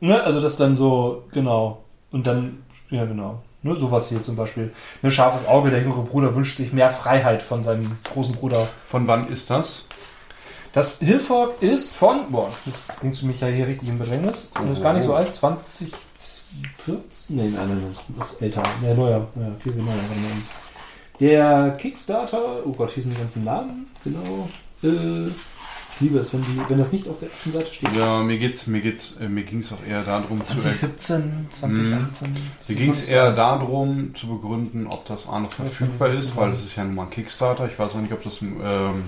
Ne, also das dann so, genau. Und dann, ja genau. Ne, sowas hier zum Beispiel. Ein scharfes Auge, der jüngere Bruder wünscht sich mehr Freiheit von seinem großen Bruder. von wann ist das? Das Hillfork ist von, boah, jetzt bringst du mich ja hier richtig in Bedrängnis. Und ist gar nicht so alt, 2014? Nee, nein, nein, das ist älter. Ja, neuer, ja, viel, viel neuer. Der Kickstarter, oh Gott, hier sind die ganzen Namen, genau. Äh, ich liebe es, wenn, die, wenn das nicht auf der ersten Seite steht. Ja, mir geht's, mir geht's, äh, mir ging's auch eher darum zu, er- 2017, 2018. Das mir noch nicht eher darum zu begründen, ob das A noch verfügbar ist, weil das ist ja nun mal ein Kickstarter. Ich weiß auch nicht, ob das im, ähm,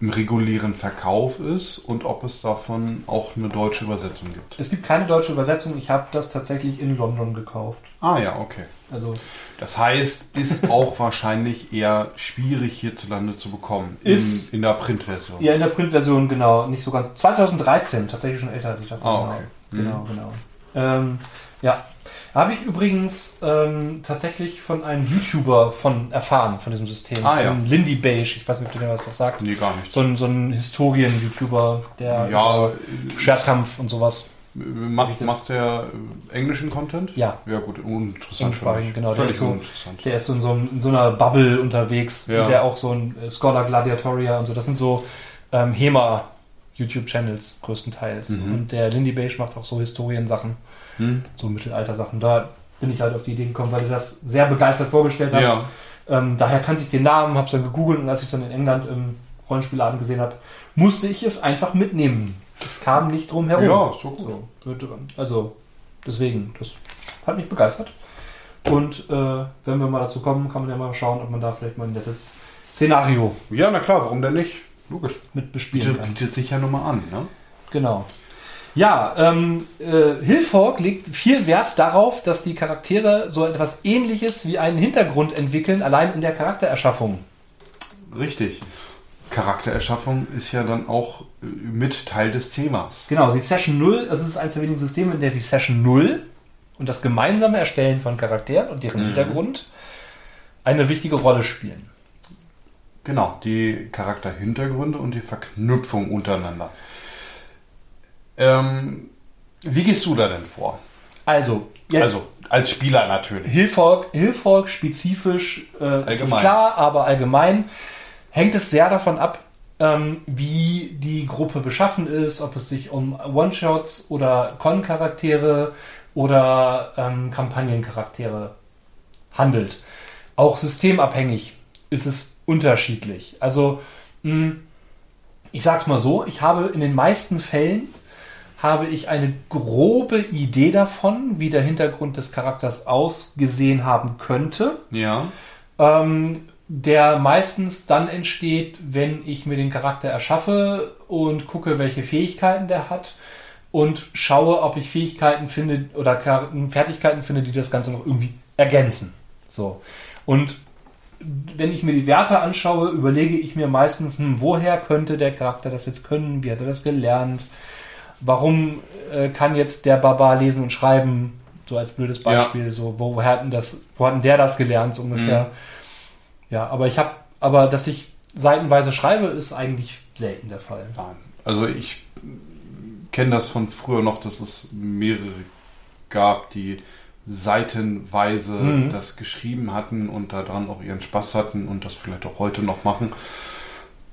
im regulären Verkauf ist und ob es davon auch eine deutsche Übersetzung gibt. Es gibt keine deutsche Übersetzung. Ich habe das tatsächlich in London gekauft. Ah ja, okay. Also Das heißt, ist auch wahrscheinlich eher schwierig hierzulande zu bekommen. Ist- in, in der Printversion. ja in der Printversion genau nicht so ganz. 2013 tatsächlich schon älter als ich dachte. Ah, genau. okay. Genau, genau. Ähm, ja, habe ich übrigens ähm, tatsächlich von einem YouTuber von erfahren von diesem System. Ah, ja. Lindy Beige. Ich weiß nicht, ob du dir was, was sagt. Nee, gar nicht. So ein, so ein Historien-YouTuber, der Ja, über Schwertkampf und sowas. Äh, macht, der äh, englischen Content? Ja. Ja, gut, uninteressant. mich. genau, der Völlig ist so- uninteressant. Der ist so in so, in so einer Bubble unterwegs, Ja. der auch so ein äh, Scholar Gladiatoria und so. Das sind so ähm, HEMA YouTube-Channels größtenteils. Mhm. Und der Lindy Beige macht auch so Historiensachen, Hm? so Mittelalter-Sachen. Da bin ich halt auf die Idee gekommen, weil er das sehr begeistert vorgestellt hat. Ja. Ähm, daher kannte ich den Namen, habe es dann gegoogelt und als ich es dann in England im Rollenspielladen gesehen habe, musste ich es einfach mitnehmen. Kam nicht drum herum. Ja, so gut. So, wird also deswegen, das hat mich begeistert. Und äh, wenn wir mal dazu kommen, kann man ja mal schauen, ob man da vielleicht mal ein nettes Szenario Ja, na klar, warum denn nicht? Logisch. mit bespielen Bietet, kann. bietet sich ja nun mal an, ne? Genau. Ja, ähm, äh, Hilfork legt viel Wert darauf, dass die Charaktere so etwas ähnliches wie einen Hintergrund entwickeln, allein in der Charaktererschaffung. Richtig. Charaktererschaffung ist ja dann auch äh, mit Teil des Themas. Genau, die Session 0, das ist eines der wenigen Systeme, in der die Session 0 und das gemeinsame Erstellen von Charakteren und deren Hintergrund eine wichtige Rolle spielen. Genau, die Charakterhintergründe und die Verknüpfung untereinander. Ähm, wie gehst du da denn vor? Also, jetzt Also als Spieler natürlich. Hilfolk, Hilfolk spezifisch, äh, es ist klar, aber allgemein hängt es sehr davon ab, ähm, wie die Gruppe beschaffen ist, ob es sich um One-Shots oder Con-Charaktere oder ähm, Kampagnencharaktere handelt. Auch systemabhängig ist es unterschiedlich. Also, mh, ich sag's mal so, ich habe in den meisten Fällen habe ich eine grobe Idee davon, wie der Hintergrund des Charakters ausgesehen haben könnte, Ja. ähm, der meistens dann entsteht, wenn ich mir den Charakter erschaffe und gucke, welche Fähigkeiten der hat und schaue, ob ich Fähigkeiten finde oder Fertigkeiten finde, die das Ganze noch irgendwie ergänzen. So. Und wenn ich mir die Werte anschaue, überlege ich mir meistens, hm, woher könnte der Charakter das jetzt können? Wie hat er das gelernt? Warum äh, kann jetzt der Barbar lesen und schreiben? So als blödes Beispiel. So, wo, woher hat denn das, wo hat denn der das gelernt, so ungefähr? Ja, aber ich habe, aber dass ich seitenweise schreibe, ist eigentlich selten der Fall. Nein. Also ich kenne das von früher noch, dass es mehrere gab, die seitenweise Mhm. das geschrieben hatten und daran auch ihren Spaß hatten und das vielleicht auch heute noch machen.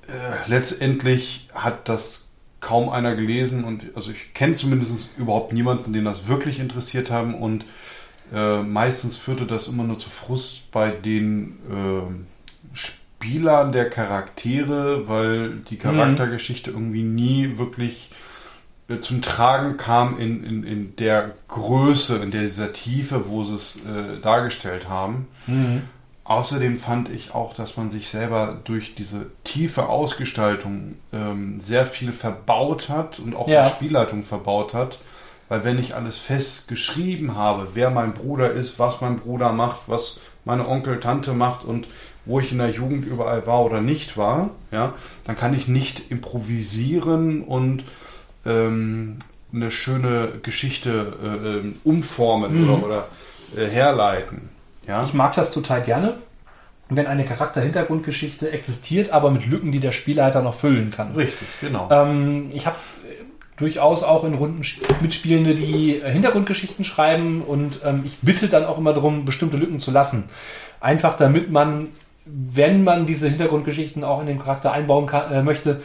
Äh, letztendlich hat das kaum einer gelesen und also ich kenne zumindest überhaupt niemanden, den das wirklich interessiert haben und äh, meistens führte das immer nur zu Frust bei den äh, Spielern der Charaktere, weil die Charaktergeschichte irgendwie nie wirklich äh, zum Tragen kam in, in, in der Größe, in dieser Tiefe, wo sie es äh, dargestellt haben. Außerdem fand ich auch, dass man sich selber durch diese tiefe Ausgestaltung ähm, sehr viel verbaut hat und auch Ja. die Spielleitung verbaut hat. Weil wenn ich alles fest geschrieben habe, wer mein Bruder ist, was mein Bruder macht, was meine Onkel, Tante macht und wo ich in der Jugend überall war oder nicht war, ja, dann kann ich nicht improvisieren und ähm, eine schöne Geschichte äh, ähm, umformen oder, oder äh, herleiten. Ja? Ich mag das total gerne, wenn eine Charakter-Hintergrundgeschichte existiert, aber mit Lücken, die der Spielleiter noch füllen kann. Richtig, genau. Ähm, ich habe durchaus auch in Runden Sp- Mitspielende, die äh, Hintergrundgeschichten schreiben und ähm, ich bitte dann auch immer darum, bestimmte Lücken zu lassen. Einfach damit man, wenn man diese Hintergrundgeschichten auch in den Charakter einbauen kann, äh, möchte,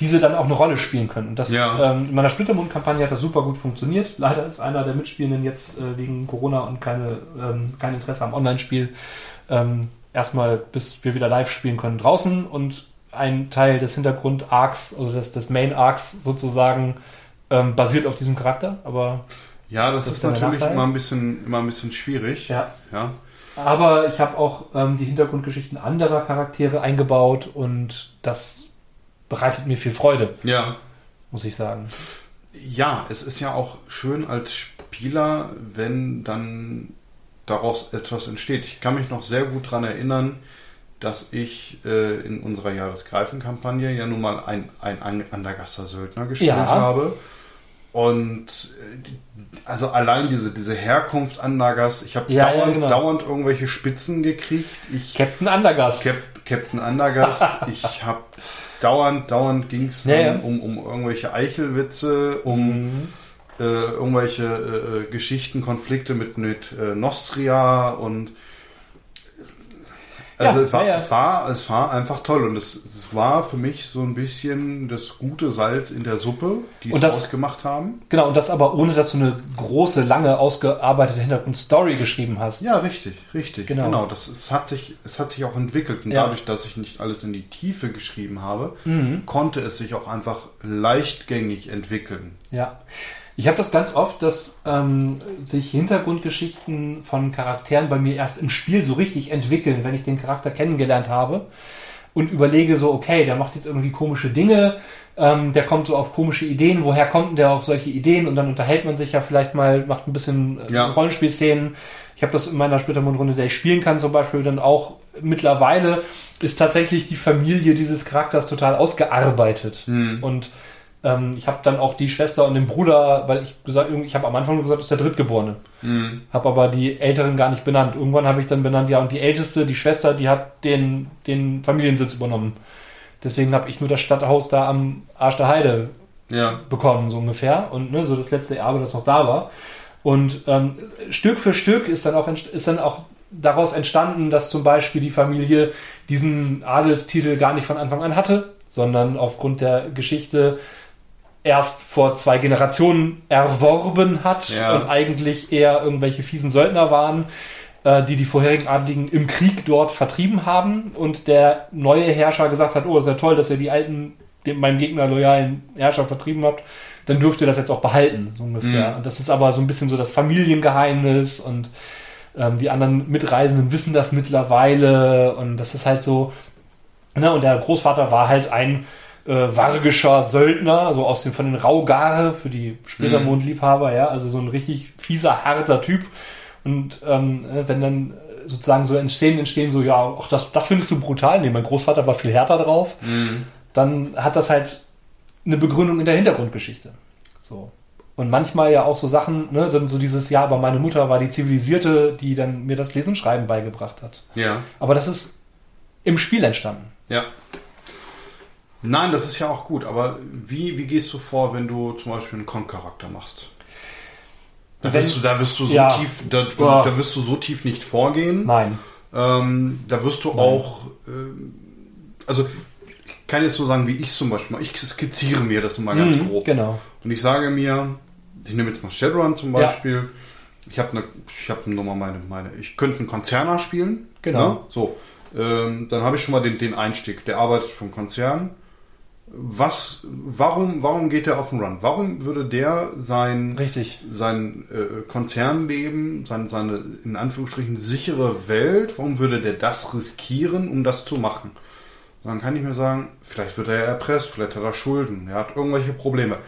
diese dann auch eine Rolle spielen können. Und das Ja. ähm, in meiner Splittermund-Kampagne hat das super gut funktioniert. Leider ist einer der Mitspielenden jetzt äh, wegen Corona und keine, ähm, kein Interesse am Online-Spiel ähm, erstmal, bis wir wieder live spielen können, draußen und ein Teil des Hintergrund-Arcs, also des, des Main-Arcs sozusagen, ähm, basiert auf diesem Charakter. Aber, ja, das, das ist natürlich Nachteil. immer ein bisschen, immer ein bisschen schwierig. ja. Ja. aber ich habe auch ähm, die Hintergrundgeschichten anderer Charaktere eingebaut und das bereitet mir viel Freude, ja. muss ich sagen. Ja, es ist ja auch schön als Spieler, wenn dann daraus etwas entsteht. Ich kann mich noch sehr gut daran erinnern, dass ich äh, in unserer Jahresgreifen-Kampagne ja nun mal ein, ein An- Andergaster Söldner gespielt Ja. habe. Und äh, also allein diese, diese Herkunft Andergast, ich habe Ja, ja, dauernd, genau. dauernd irgendwelche Spitzen gekriegt. Ich Captain Andergast. Cap Captain Andergast. ich habe dauernd, dauernd ging es Ja, ja. um, um irgendwelche Eichelwitze, um Mhm. äh, irgendwelche äh, äh, Geschichten, Konflikte mit, mit äh, Nostria und also Ja, es, war, ja, war, es war einfach toll und es, es war für mich so ein bisschen das gute Salz in der Suppe, die es Und das- ausgemacht haben. Genau, und das aber ohne, dass du eine große, lange, ausgearbeitete Hintergrundstory geschrieben hast. Ja, richtig, richtig. Genau. Genau. das, es, hat sich, es hat sich auch entwickelt. Und Ja. dadurch, dass ich nicht alles in die Tiefe geschrieben habe, Mhm. konnte es sich auch einfach leichtgängig entwickeln. Ja. Ich habe das ganz oft, dass ähm, sich Hintergrundgeschichten von Charakteren bei mir erst im Spiel so richtig entwickeln, wenn ich den Charakter kennengelernt habe. und überlege so, okay, der macht jetzt irgendwie komische Dinge, ähm, der kommt so auf komische Ideen, woher kommt denn der auf solche Ideen und dann unterhält man sich ja vielleicht mal, macht ein bisschen äh, Ja. Rollenspielszenen. Ich habe das in meiner Splittermund-Runde, der ich spielen kann, zum Beispiel dann auch mittlerweile ist tatsächlich die Familie dieses Charakters total ausgearbeitet. Und ähm, ich habe dann auch die Schwester und den Bruder, weil ich gesagt, ich habe am Anfang nur gesagt, das ist der Drittgeborene. Habe aber die Älteren gar nicht benannt. Irgendwann habe ich dann benannt, ja, und die Älteste, die Schwester, die hat den, den Familiensitz übernommen. Deswegen habe ich nur das Stadthaus da am Arsch der Heide Ja. bekommen, so ungefähr. Und ne, so das letzte Erbe, das noch da war. Und ähm, Stück für Stück ist dann, auch, ist dann auch daraus entstanden, dass zum Beispiel die Familie diesen Adelstitel gar nicht von Anfang an hatte, sondern aufgrund der Geschichte erst vor zwei Generationen erworben hat Ja. und eigentlich eher irgendwelche fiesen Söldner waren, äh, die die vorherigen Adligen im Krieg dort vertrieben haben und der neue Herrscher gesagt hat, oh, ist ja toll, dass ihr die alten, dem, meinem Gegner loyalen Herrscher vertrieben habt, dann dürft ihr das jetzt auch behalten, so ungefähr. Mhm. Und das ist aber so ein bisschen so das Familiengeheimnis und ähm, die anderen Mitreisenden wissen das mittlerweile und das ist halt so, ne, und der Großvater war halt ein äh, wargischer Söldner, so aus den, von den Raugarde für die Splittermond-Liebhaber, ja, also so ein richtig fieser, harter Typ. Und ähm, äh, wenn dann sozusagen so Szenen entstehen, so, ja, ach, das, das findest du brutal, nee, mein Großvater war viel härter drauf, dann hat das halt eine Begründung in der Hintergrundgeschichte. So. Und manchmal ja auch so Sachen, ne, dann so dieses, ja, aber meine Mutter war die Zivilisierte, die dann mir das Lesen und Schreiben beigebracht hat. Ja. Aber das ist im Spiel entstanden. Ja. Nein, das ist ja auch gut, aber wie, wie gehst du vor, wenn du zum Beispiel einen Con-Charakter machst? Da Wenn- wirst du, da wirst du so Ja. tief, da, Ja. da wirst du so tief nicht vorgehen. Nein. Ähm, da wirst du auch, ähm, also ich kann jetzt so sagen, wie ich zum Beispiel, mache. ich skizziere mir das mal ganz Mhm, grob. Genau. Und ich sage mir, ich nehme jetzt mal Shadowrun zum Ja. Beispiel. Ich habe eine, ich habe nochmal meine, meine, ich könnte einen Konzerner spielen. Genau. Ne? So, ähm, dann habe ich schon mal den, den Einstieg. Der arbeitet vom Konzern. Was, warum, warum geht der auf den Run? Warum würde der sein, Richtig. sein äh, Konzernleben, sein, seine in Anführungsstrichen sichere Welt, warum würde der das riskieren, um das zu machen? Und dann kann ich mir sagen, vielleicht wird er ja erpresst, vielleicht hat er Schulden, er hat irgendwelche Probleme.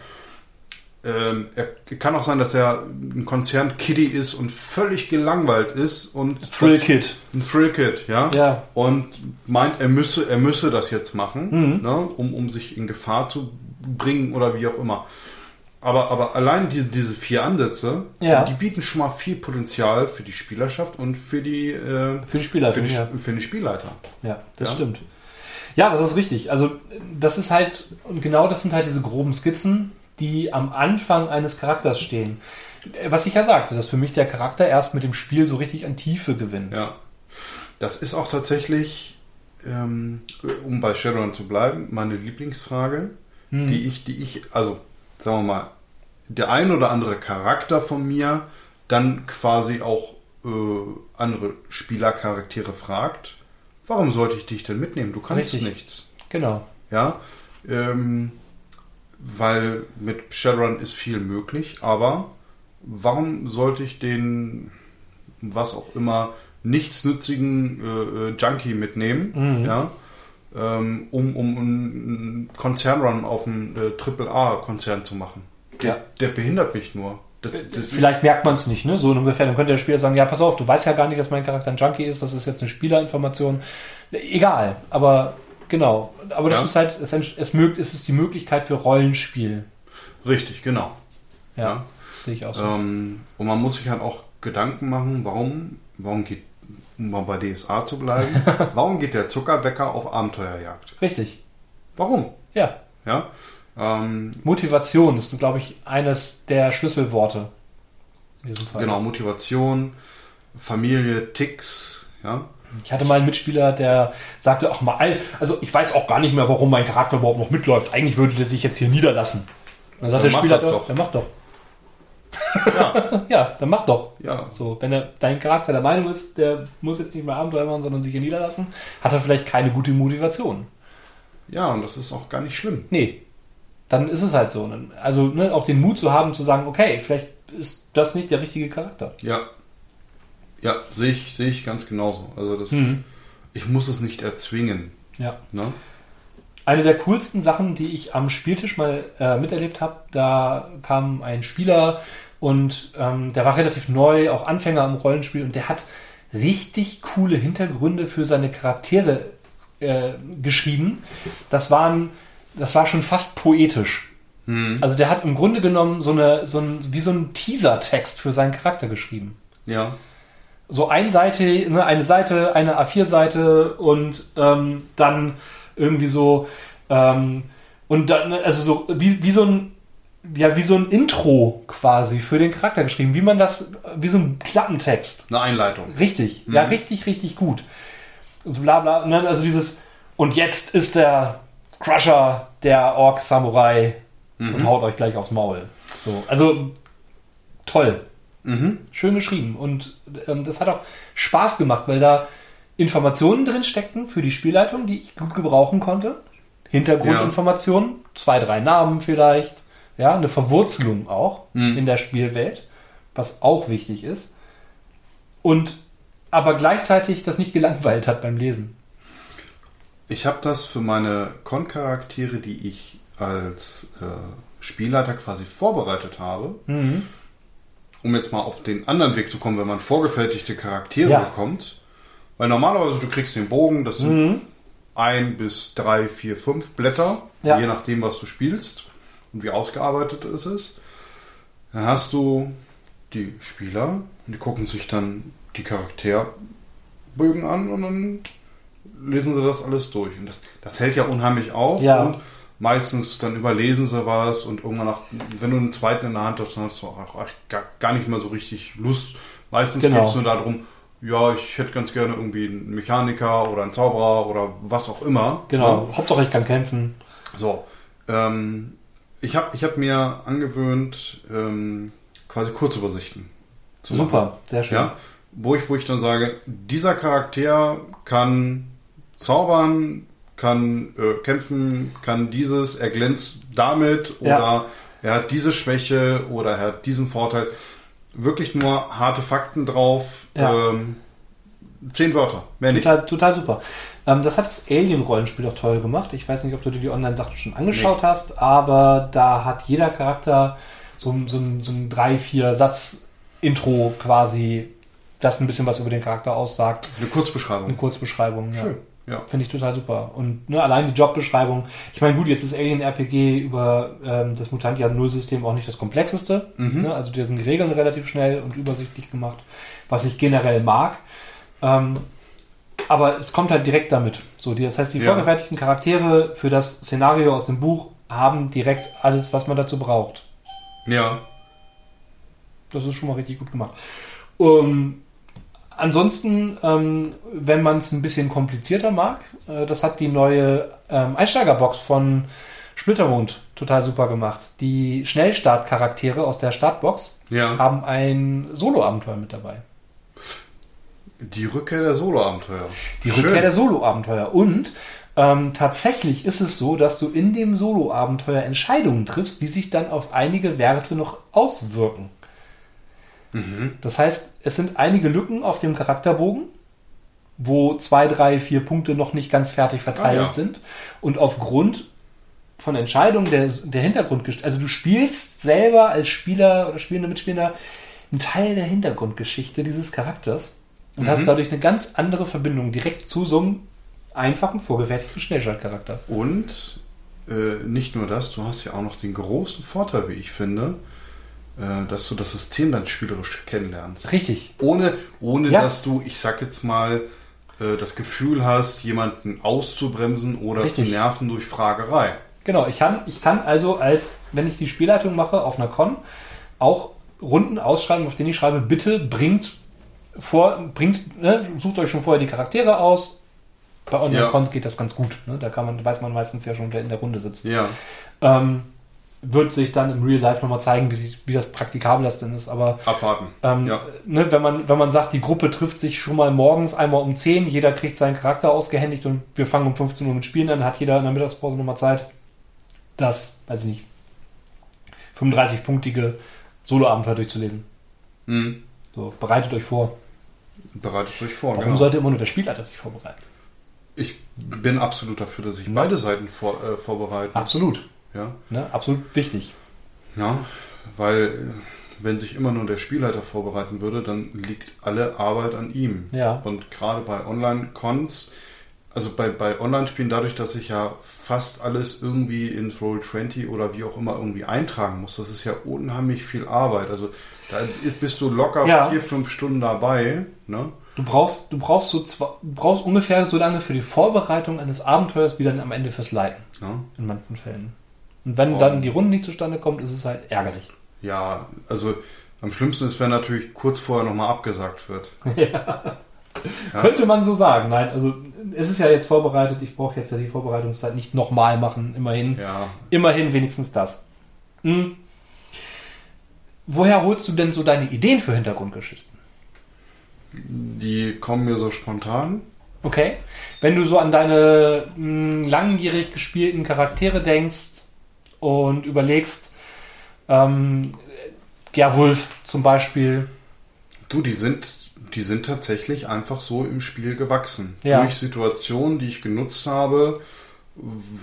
Ähm, er kann auch sein, dass er ein Konzern-Kiddie ist und völlig gelangweilt ist und Thrill das- Kid. ein Thrill Kid, ja? Ja. Und meint, er müsse, er müsse das jetzt machen, Mhm. ne? um, um sich in Gefahr zu bringen oder wie auch immer. Aber, aber allein diese, diese vier Ansätze, Ja. die bieten schon mal viel Potenzial für die Spielerschaft und für die, äh, Für die Spielleitung, für die, ja. für die Spielleiter. Ja, das Ja. stimmt. Ja, das ist richtig. Also das ist halt, und genau das sind halt diese groben Skizzen, die am Anfang eines Charakters stehen. Was ich ja sagte, dass für mich der Charakter erst mit dem Spiel so richtig an Tiefe gewinnt. Ja. Das ist auch tatsächlich, ähm, um bei Shadowrun zu bleiben, meine Lieblingsfrage, Hm. die ich, die ich, also sagen wir mal, der ein oder andere Charakter von mir dann quasi auch äh, andere Spielercharaktere fragt, warum sollte ich dich denn mitnehmen? Du kannst Richtig. nichts. Genau. Ja, ähm, weil mit Shadowrun ist viel möglich, aber warum sollte ich den, was auch immer, nichtsnützigen äh, äh, Junkie mitnehmen, Mhm. ja, ähm, um, um einen Konzernrun auf einen äh, AAA-Konzern zu machen? Der, Ja. der behindert mich nur. Das, das Vielleicht merkt man es nicht, ne? So ungefähr. Dann könnte der Spieler sagen, ja, pass auf, du weißt ja gar nicht, dass mein Charakter ein Junkie ist, das ist jetzt eine Spielerinformation. Egal, aber genau. Aber das Ja. ist halt, es, es, es ist die Möglichkeit für Rollenspiel. richtig, genau. Ja, Ja. sehe ich auch so. Ähm, und man muss sich halt auch Gedanken machen, warum, warum geht, um mal bei DSA zu bleiben, warum geht der Zuckerbäcker auf Abenteuerjagd? Richtig. Warum? Ja. Ja, ähm, Motivation ist, glaube ich, eines der Schlüsselworte in diesem Fall. genau, Motivation, Familie, Ticks, ja. Ich hatte mal einen Mitspieler, der sagte, ach mal, also ich weiß auch gar nicht mehr, warum mein Charakter überhaupt noch mitläuft. Eigentlich würde der sich jetzt hier niederlassen. Dann sagt Dann der Spieler, das doch. dann mach doch. Ja, Ja, dann mach doch. ja, So, wenn er, dein Charakter der Meinung ist, der muss jetzt nicht mehr Abenteuer machen, sondern sich hier niederlassen, hat er vielleicht keine gute Motivation. ja, und das ist auch gar nicht schlimm. Nee, dann ist es halt so. Also ne, auch den Mut zu haben, zu sagen, okay, vielleicht ist das nicht der richtige Charakter. Ja, ja, sehe ich, sehe ich ganz genauso. Also das, Mhm. ich muss es nicht erzwingen. Ja. Ne? Eine der coolsten Sachen, die ich am Spieltisch mal äh, miterlebt habe, da kam ein Spieler und ähm, der war relativ neu, auch Anfänger im Rollenspiel und der hat richtig coole Hintergründe für seine Charaktere äh, geschrieben. Das waren, das war schon fast poetisch. Also der hat im Grunde genommen so eine, so ein, wie so ein Teaser-Text für seinen Charakter geschrieben Ja. So ein Seite, ne, eine Seite, eine A4-Seite und ähm, dann irgendwie so ähm, und dann, also so wie, wie so ein ja, wie so ein Intro quasi für den Charakter geschrieben, wie man das, wie so ein Klappentext. Eine Einleitung. Richtig, ja, richtig, richtig gut. Und so bla bla, ne, also dieses, und jetzt ist der Crusher der Ork-Samurai und haut euch gleich aufs Maul. So, also toll. Schön geschrieben. Und ähm, das hat auch Spaß gemacht, weil da Informationen drin steckten für die Spielleitung, die ich gut gebrauchen konnte. Hintergrundinformationen, zwei, drei Namen vielleicht. Ja, eine Verwurzelung auch in der Spielwelt, was auch wichtig ist. Und aber gleichzeitig das nicht gelangweilt hat beim Lesen. Ich habe das für meine Con-Charaktere, die ich als äh, Spielleiter quasi vorbereitet habe, um jetzt mal auf den anderen Weg zu kommen, wenn man vorgefertigte Charaktere Ja. bekommt. Weil normalerweise du kriegst den Bogen, das sind ein bis drei, vier, fünf Blätter, Ja. je nachdem, was du spielst und wie ausgearbeitet es ist. Dann hast du die Spieler und die gucken sich dann die Charakterbögen an und dann lesen sie das alles durch. Und das, das hält ja unheimlich auf Ja. und meistens dann überlesen sie was und irgendwann nach, wenn du einen zweiten in der Hand hast, dann hast du auch gar, gar nicht mehr so richtig Lust. Meistens Genau. geht es nur darum, ja, ich hätte ganz gerne irgendwie einen Mechaniker oder einen Zauberer oder was auch immer. Genau. Ja. Hauptsache ich kann kämpfen. So, ähm, ich habe ich hab mir angewöhnt, ähm, quasi Kurzübersichten zu machen. Super, sehr schön. Ja, wo ich, wo ich dann sage, dieser Charakter kann zaubern, kann äh, kämpfen, kann dieses, er glänzt damit oder Ja. er hat diese Schwäche oder er hat diesen Vorteil. Wirklich nur harte Fakten drauf. Ja. Ähm, zehn Wörter, mehr nicht. Total, total super. Ähm, das hat das Alien-Rollenspiel auch toll gemacht. Ich weiß nicht, ob du dir die Online-Sachen schon angeschaut hast, aber da hat jeder Charakter so, ein- so, so ein drei, vier Satz-Intro quasi, das ein bisschen was über den Charakter aussagt. Eine Kurzbeschreibung. Eine Kurzbeschreibung. Ja. Schön. Ja. Finde ich total super. Und ne, allein die Jobbeschreibung. Ich meine, gut, jetzt ist Alien RPG über ähm, das Mutantia Null-System auch nicht das komplexeste. Ne? Also da sind die Regeln relativ schnell und übersichtlich gemacht, was ich generell mag. Ähm, aber es kommt halt direkt damit. So, die, das heißt, die Ja. vorgefertigten Charaktere für das Szenario aus dem Buch haben direkt alles, was man dazu braucht. Ja. Das ist schon mal richtig gut gemacht. Um, ansonsten, ähm, wenn man es ein bisschen komplizierter mag, äh, das hat die neue ähm, Einsteigerbox von Splittermond total super gemacht. Die Schnellstartcharaktere aus der Startbox Ja. haben ein Solo-Abenteuer mit dabei. Die Rückkehr der Solo-Abenteuer. Die Schön. Rückkehr der Solo-Abenteuer. Und ähm, tatsächlich ist es so, dass du in dem Solo-Abenteuer Entscheidungen triffst, die sich dann auf einige Werte noch auswirken. Das heißt, es sind einige Lücken auf dem Charakterbogen, wo zwei, drei, vier Punkte noch nicht ganz fertig verteilt Ah, ja. sind. Und aufgrund von Entscheidungen der, der Hintergrundgeschichte, also du spielst selber als Spieler oder spielende Mitspieler einen Teil der Hintergrundgeschichte dieses Charakters und Mhm. hast dadurch eine ganz andere Verbindung direkt zu so einem einfachen, vorgefertigten Schnellschaltcharakter. Und äh, nicht nur das, du hast ja auch noch den großen Vorteil, wie ich finde, dass du das System dann spielerisch kennenlernst. Richtig. Ohne, ohne Ja. dass du, ich sag jetzt mal, äh, das Gefühl hast, jemanden auszubremsen oder Richtig. zu nerven durch Fragerei. Genau, ich kann, ich kann also als, wenn ich die Spielleitung mache auf einer Con, auch Runden ausschreiben, auf denen ich schreibe, bitte bringt vor, bringt, ne, sucht euch schon vorher die Charaktere aus. Bei Online-Cons geht das ganz gut. Ne? Da kann man, weiß man meistens ja schon, wer in der Runde sitzt. Ja. Ähm, wird sich dann im Real Life nochmal zeigen, wie, sich, wie das praktikabel das denn ist. Aber Abwarten. ähm, Ja. ne, wenn, man, wenn man sagt, die Gruppe trifft sich schon mal morgens einmal um 10, jeder kriegt seinen Charakter ausgehändigt und wir fangen um 15 Uhr mit Spielen an, hat jeder in der Mittagspause nochmal Zeit, das, weiß ich nicht, 35-punktige Solo-Abenteuer durchzulesen. Mhm. So, bereitet euch vor. Bereitet euch vor. Warum genau. sollte immer nur der Spielleiter sich vorbereiten? Ich bin absolut dafür, dass sich beide Seiten vor, äh, vorbereiten. Absolut. Ja, Ne? Absolut wichtig. ja, weil äh, wenn sich immer nur der Spielleiter vorbereiten würde, dann liegt alle Arbeit an ihm. Ja. Und gerade bei Online-Cons, also bei, bei Online-Spielen, dadurch, dass ich ja fast alles irgendwie ins Roll20 oder wie auch immer irgendwie eintragen muss, das ist ja unheimlich viel Arbeit. Also da bist du locker Ja. vier, fünf Stunden dabei. Ne? Du brauchst, du brauchst so zwei, du brauchst ungefähr so lange für die Vorbereitung eines Abenteuers wie dann am Ende fürs Leiten. Ja. In manchen Fällen. Und wenn Oh. dann die Runde nicht zustande kommt, ist es halt ärgerlich. Ja, also am schlimmsten ist, wenn natürlich kurz vorher nochmal abgesagt wird. Ja. Könnte man so sagen. Nein, also es ist ja jetzt vorbereitet. Ich brauche jetzt ja die Vorbereitungszeit nicht nochmal machen. Immerhin. Ja, Immerhin wenigstens das. Hm. Woher holst du denn so deine Ideen für Hintergrundgeschichten? die kommen mir so spontan. Okay. Wenn du so an deine mh, langjährig gespielten Charaktere denkst und überlegst, ähm, Gerwulf zum Beispiel, Du, die sind, die sind tatsächlich einfach so im Spiel gewachsen. Ja. Durch Situationen, die ich genutzt habe,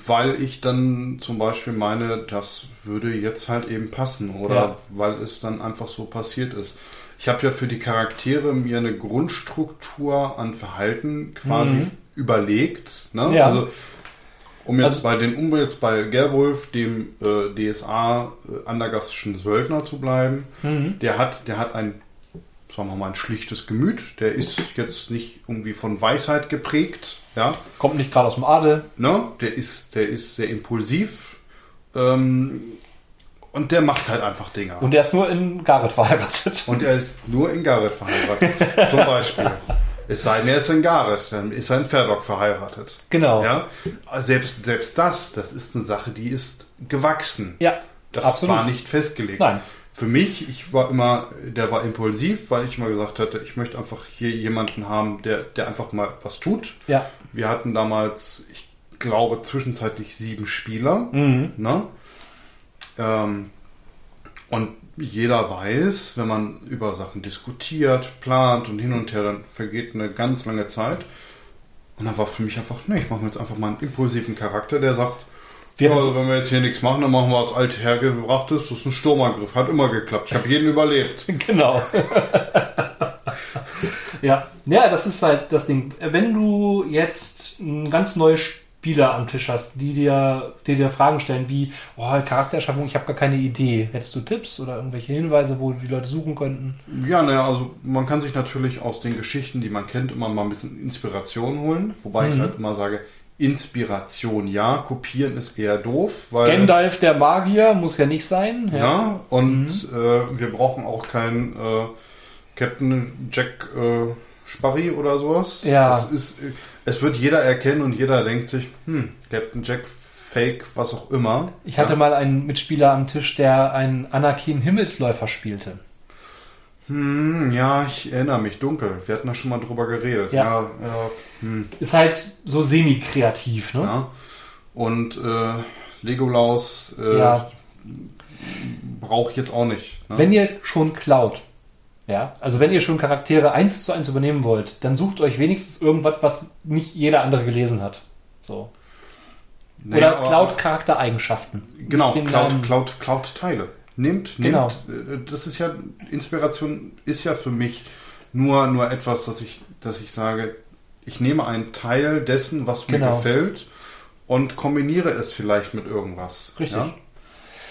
weil ich dann zum Beispiel meine, das würde jetzt halt eben passen oder Ja. weil es dann einfach so passiert ist. Ich habe ja für die Charaktere mir eine Grundstruktur an Verhalten quasi überlegt. Ne? Mhm. Ja. Also um jetzt Also- bei den um jetzt bei Gerwolf, dem äh, DSA äh, andergastischen Söldner zu bleiben, Mhm. der hat, der hat ein, sagen wir mal, ein schlichtes Gemüt. Der ist jetzt nicht irgendwie von Weisheit geprägt, ja. kommt nicht gerade aus dem Adel. Ne? Der ist, der ist sehr impulsiv. Ähm, und der macht halt einfach Dinge. Und der ist nur in Gareth verheiratet. Und er ist nur in Gareth verheiratet, zum Beispiel. Es sei denn, er ist in Gareth, dann ist er in Ferdok verheiratet. Genau. Ja? Selbst, selbst das, das ist eine Sache, die ist gewachsen. Ja, Das absolut. war nicht festgelegt. Nein. Für mich, ich war immer, der war impulsiv, weil ich immer gesagt hatte, ich möchte einfach hier jemanden haben, der, der einfach mal was tut. Ja. Wir hatten damals, ich glaube, zwischenzeitlich sieben Spieler. Mhm. Ne? Ähm, und jeder weiß, wenn man über Sachen diskutiert, plant und hin und her, dann vergeht eine ganz lange Zeit. Und dann war für mich einfach, nee, ich mache mir jetzt einfach mal einen impulsiven Charakter, der sagt, Wir- also wenn wir jetzt hier nichts machen, dann machen wir was althergebrachtes, das ist ein Sturmangriff. Hat immer geklappt. Ich habe jeden überlebt. Genau. ja. ja, das ist halt das Ding. Wenn du jetzt ein ganz neue Spieler am Tisch hast, die dir, die dir Fragen stellen wie, oh, Charaktererschaffung, ich habe gar keine Idee. Hättest du Tipps oder irgendwelche Hinweise, wo die Leute suchen könnten? Ja, naja, also man kann sich natürlich aus den Geschichten, die man kennt, immer mal ein bisschen Inspiration holen. Wobei ich halt immer sage, Inspiration ja, kopieren ist eher doof, weil Gandalf der Magier muss ja nicht sein. Ja. ja, und äh, wir brauchen auch keinen äh, Captain Jack äh, Sparry oder sowas. Ja. Das ist, äh, es wird jeder erkennen und jeder denkt sich, hm, Captain Jack Fake, was auch immer. Ich hatte ja. mal einen Mitspieler am Tisch, der einen Anakin Himmelsläufer spielte. Hm, ja, ich erinnere mich dunkel. Wir hatten da schon mal drüber geredet. Ja. Ja, ja, hm. Ist halt so semi-kreativ, ne? Ja. Und äh, Legolaus äh, brauche ich jetzt auch nicht. Ne? Wenn ihr schon klaut, ja, also wenn ihr schon Charaktere eins zu eins übernehmen wollt, dann sucht euch wenigstens irgendwas, was nicht jeder andere gelesen hat. So. Naja, Oder klaut Charaktereigenschaften. Genau, klaut, klaut, klaut Teile. Nehmt, Genau. nehmt, äh, das ist ja, Inspiration ist ja für mich nur, nur etwas, dass ich, dass ich sage, ich nehme einen Teil dessen, was mir Genau. gefällt und kombiniere es vielleicht mit irgendwas. Richtig. Ja?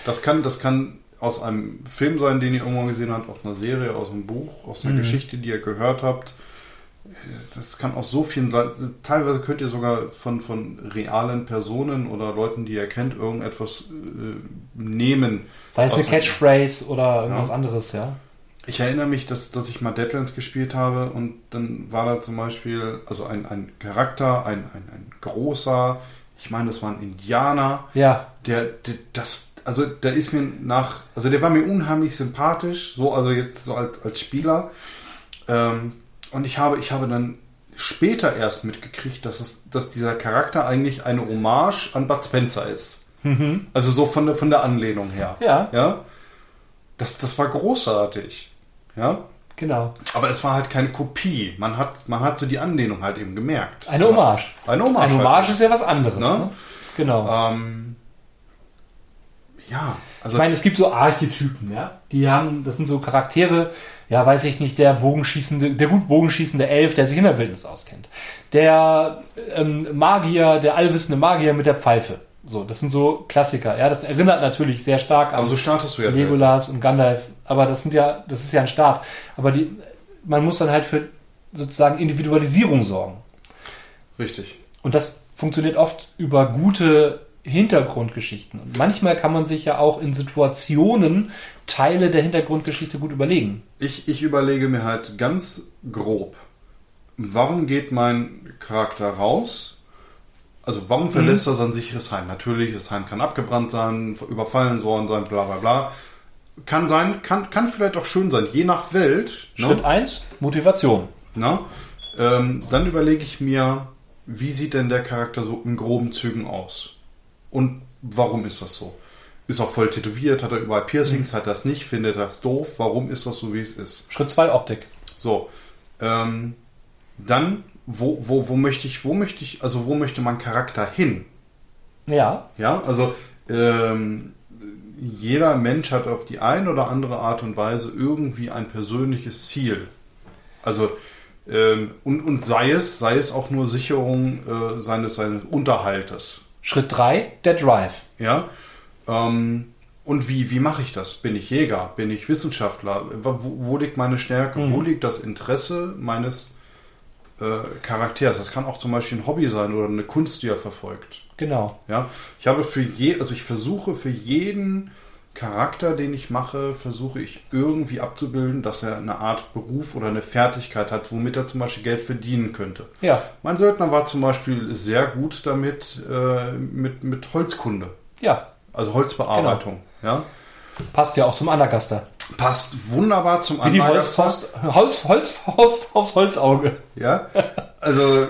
Das kann, das kann aus einem Film sein, den ihr irgendwo gesehen habt, aus einer Serie, aus einem Buch, aus einer Mhm. Geschichte, die ihr gehört habt. Das kann aus so vielen, Le- teilweise könnt ihr sogar von, von realen Personen oder Leuten, die ihr kennt, irgendetwas äh, nehmen. Sei es eine Catchphrase oder irgendwas Ja. anderes, ja. Ich erinnere mich, dass, dass ich mal Deadlands gespielt habe und dann war da zum Beispiel, also ein, ein Charakter, ein, ein, ein großer, ich meine, das war ein Indianer, Ja, der, der das, also der ist mir nach, also der war mir unheimlich sympathisch, so also jetzt so als, als Spieler. Ähm, und ich habe, ich habe dann später erst mitgekriegt, dass es, dass dieser Charakter eigentlich eine Hommage an Bud Spencer ist. Also so von der von der Anlehnung her. Ja. Ja. Das, das war großartig. Ja. Genau. Aber es war halt keine Kopie. Man hat, man hat so die Anlehnung halt eben gemerkt. Eine Hommage. Eine Hommage. Eine Hommage ist ja was anderes. Ne? Ne? Genau. Ähm, ja, also Ich meine, es gibt so Archetypen, ja. Die haben, das sind so Charaktere, ja, weiß ich nicht, der bogenschießende, der gut bogenschießende Elf, der sich in der Wildnis auskennt. Der ähm, Magier, der allwissende Magier mit der Pfeife. So, das sind so Klassiker, ja. Das erinnert natürlich sehr stark an aber so startest du ja Legolas und Gandalf. Aber das sind ja, das ist ja ein Start. Aber die, man muss dann halt für sozusagen Individualisierung sorgen. Richtig. Und das funktioniert oft über gute Hintergrundgeschichten. Und manchmal kann man sich ja auch in Situationen Teile der Hintergrundgeschichte gut überlegen. Ich, ich überlege mir halt ganz grob, warum geht mein Charakter raus? Also warum verlässt er sein sicheres Heim? Natürlich, das Heim kann abgebrannt sein, überfallen worden sein, bla bla bla. Kann sein, kann, kann vielleicht auch schön sein, je nach Welt. ne? Schritt 1, Motivation. Na? Ähm, dann überlege ich mir, wie sieht denn der Charakter so in groben Zügen aus? Und warum ist das so? Ist er voll tätowiert, hat er überall Piercings, hat er das nicht, findet das doof? Warum ist das so, wie es ist? Schritt 2, Optik. So, ähm, dann, wo, wo, wo möchte ich, wo möchte ich, also wo möchte mein Charakter hin? Ja, Ja, also ähm, jeder Mensch hat auf die eine oder andere Art und Weise irgendwie ein persönliches Ziel. Also ähm, und, und sei es, sei es auch nur Sicherung äh, seines, seines Unterhaltes. Schritt 3, der Drive. Ja. Ähm, und wie, wie mache ich das? Bin ich Jäger? Bin ich Wissenschaftler? Wo, wo liegt meine Stärke? Wo liegt das Interesse meines äh, Charakters? Das kann auch zum Beispiel ein Hobby sein oder eine Kunst, die er verfolgt. Genau. Ja, ich habe für je, also ich versuche für jeden Charakter, den ich mache, versuche ich irgendwie abzubilden, dass er eine Art Beruf oder eine Fertigkeit hat, womit er zum Beispiel Geld verdienen könnte. Ja, Mein Söldner war zum Beispiel sehr gut damit äh, mit, mit Holzkunde, ja. also Holzbearbeitung. Ja, Passt ja auch zum Anagaster. passt wunderbar zum Wie die Anlagerfass. Holzfaust, Holz, Holzfaust aufs Holzauge. Ja, also,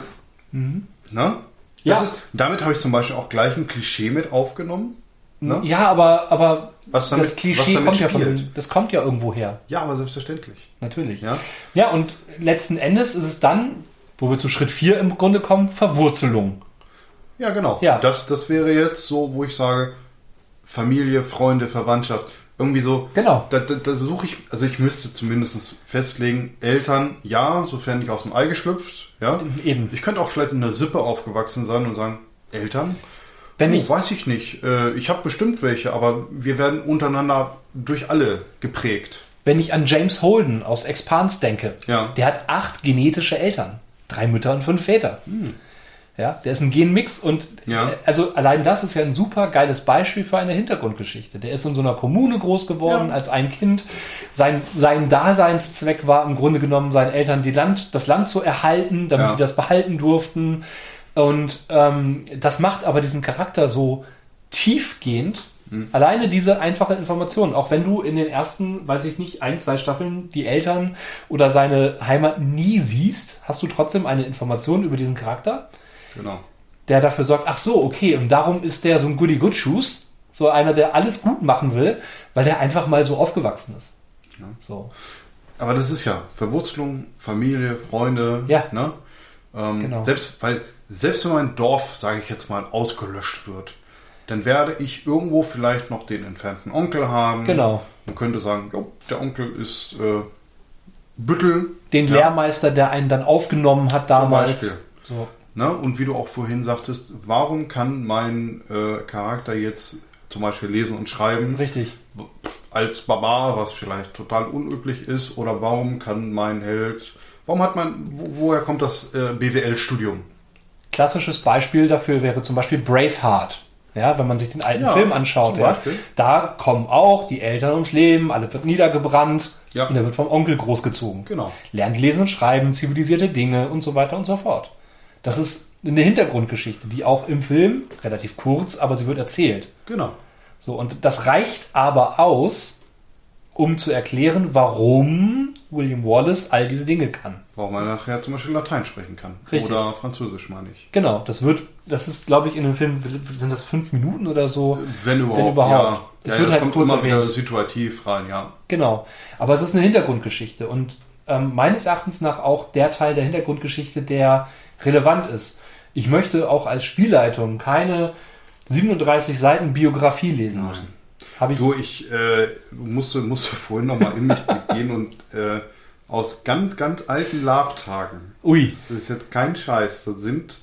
ne? Das Ja. ist, damit habe ich zum Beispiel auch gleich ein Klischee mit aufgenommen. Ne? Ja, aber, aber Was damit- das Klischee kommt ja, von, das kommt ja irgendwo her. Ja, aber selbstverständlich. Natürlich. Ja. Ja, und letzten Endes ist es dann, wo wir zu Schritt 4 im Grunde kommen, Verwurzelung. Ja, genau. Ja. Das, das wäre jetzt so, wo ich sage, Familie, Freunde, Verwandtschaft. Irgendwie so. Genau. Da, da, da suche ich, also ich müsste zumindest festlegen, Eltern, ja, sofern nicht aus dem Ei geschlüpft. Ja. Eben. Ich könnte auch vielleicht in der Sippe aufgewachsen sein und sagen, Eltern? Wenn Puh, ich- weiß ich nicht. Äh, Ich habe bestimmt welche, aber wir werden untereinander durch alle geprägt. Wenn ich an James Holden aus Expans denke, Ja. der hat acht genetische Eltern. Drei Mütter und fünf Väter. Ja, der ist ein Genmix und Ja. äh, also allein das ist ja ein super geiles Beispiel für eine Hintergrundgeschichte. Der ist in so einer Kommune groß geworden Ja. als ein Kind. Sein, sein Daseinszweck war im Grunde genommen, seinen Eltern die Land, das Land zu erhalten, damit Ja. die das behalten durften. Und ähm, das macht aber diesen Charakter so tiefgehend. Alleine diese einfache Information, auch wenn du in den ersten, weiß ich nicht, ein, zwei Staffeln die Eltern oder seine Heimat nie siehst, hast du trotzdem eine Information über diesen Charakter, Genau. der dafür sorgt, ach so, okay, und darum ist der so ein Goody Good Shoes, so einer, der alles gut machen will, weil der einfach mal so aufgewachsen ist. So. Aber das ist ja Verwurzelung, Familie, Freunde. Ja. Ne? Ähm, Genau. Selbst, weil, selbst wenn mein Dorf, sage ich jetzt mal, ausgelöscht wird, dann werde ich irgendwo vielleicht noch den entfernten Onkel haben. Genau. Man könnte sagen, jo, der Onkel ist äh, Büttel. Den Ja. Lehrmeister, der einen dann aufgenommen hat damals. Beispiel. So. Ne? Und wie du auch vorhin sagtest, warum kann mein äh, Charakter jetzt zum Beispiel lesen und schreiben Richtig. als Barbar, was vielleicht total unüblich ist? Oder warum kann mein Held, warum hat man, wo, woher kommt das äh, BWL-Studium? Klassisches Beispiel dafür wäre zum Beispiel Braveheart. Ja, wenn man sich den alten Ja, Film anschaut, ja, da kommen auch die Eltern ums Leben, alle wird niedergebrannt Ja. und er wird vom Onkel großgezogen. Genau. Lernt lesen und schreiben, zivilisierte Dinge und so weiter und so fort. Das ist eine Hintergrundgeschichte, die auch im Film relativ kurz, aber sie wird erzählt. Genau. So, und das reicht aber aus, um zu erklären, warum William Wallace all diese Dinge kann. Warum man nachher zum Beispiel Latein sprechen kann. Richtig. Oder Französisch, meine ich. Genau, das wird, das ist, glaube ich, in dem Film, sind das fünf Minuten oder so? Wenn überhaupt. überhaupt. Ja, Es ja, wird das halt kommt kurz immer wieder erwähnt. situativ rein, ja. Genau. Aber es ist eine Hintergrundgeschichte und ähm, meines Erachtens nach auch der Teil der Hintergrundgeschichte, der relevant ist. Ich möchte auch als Spielleitung keine 37 Seiten Biografie lesen müssen. Habe ich du, ich äh, musste, musste vorhin nochmal in mich gehen und äh, aus ganz, ganz alten Labtagen. Ui. Das ist jetzt kein Scheiß. Da sind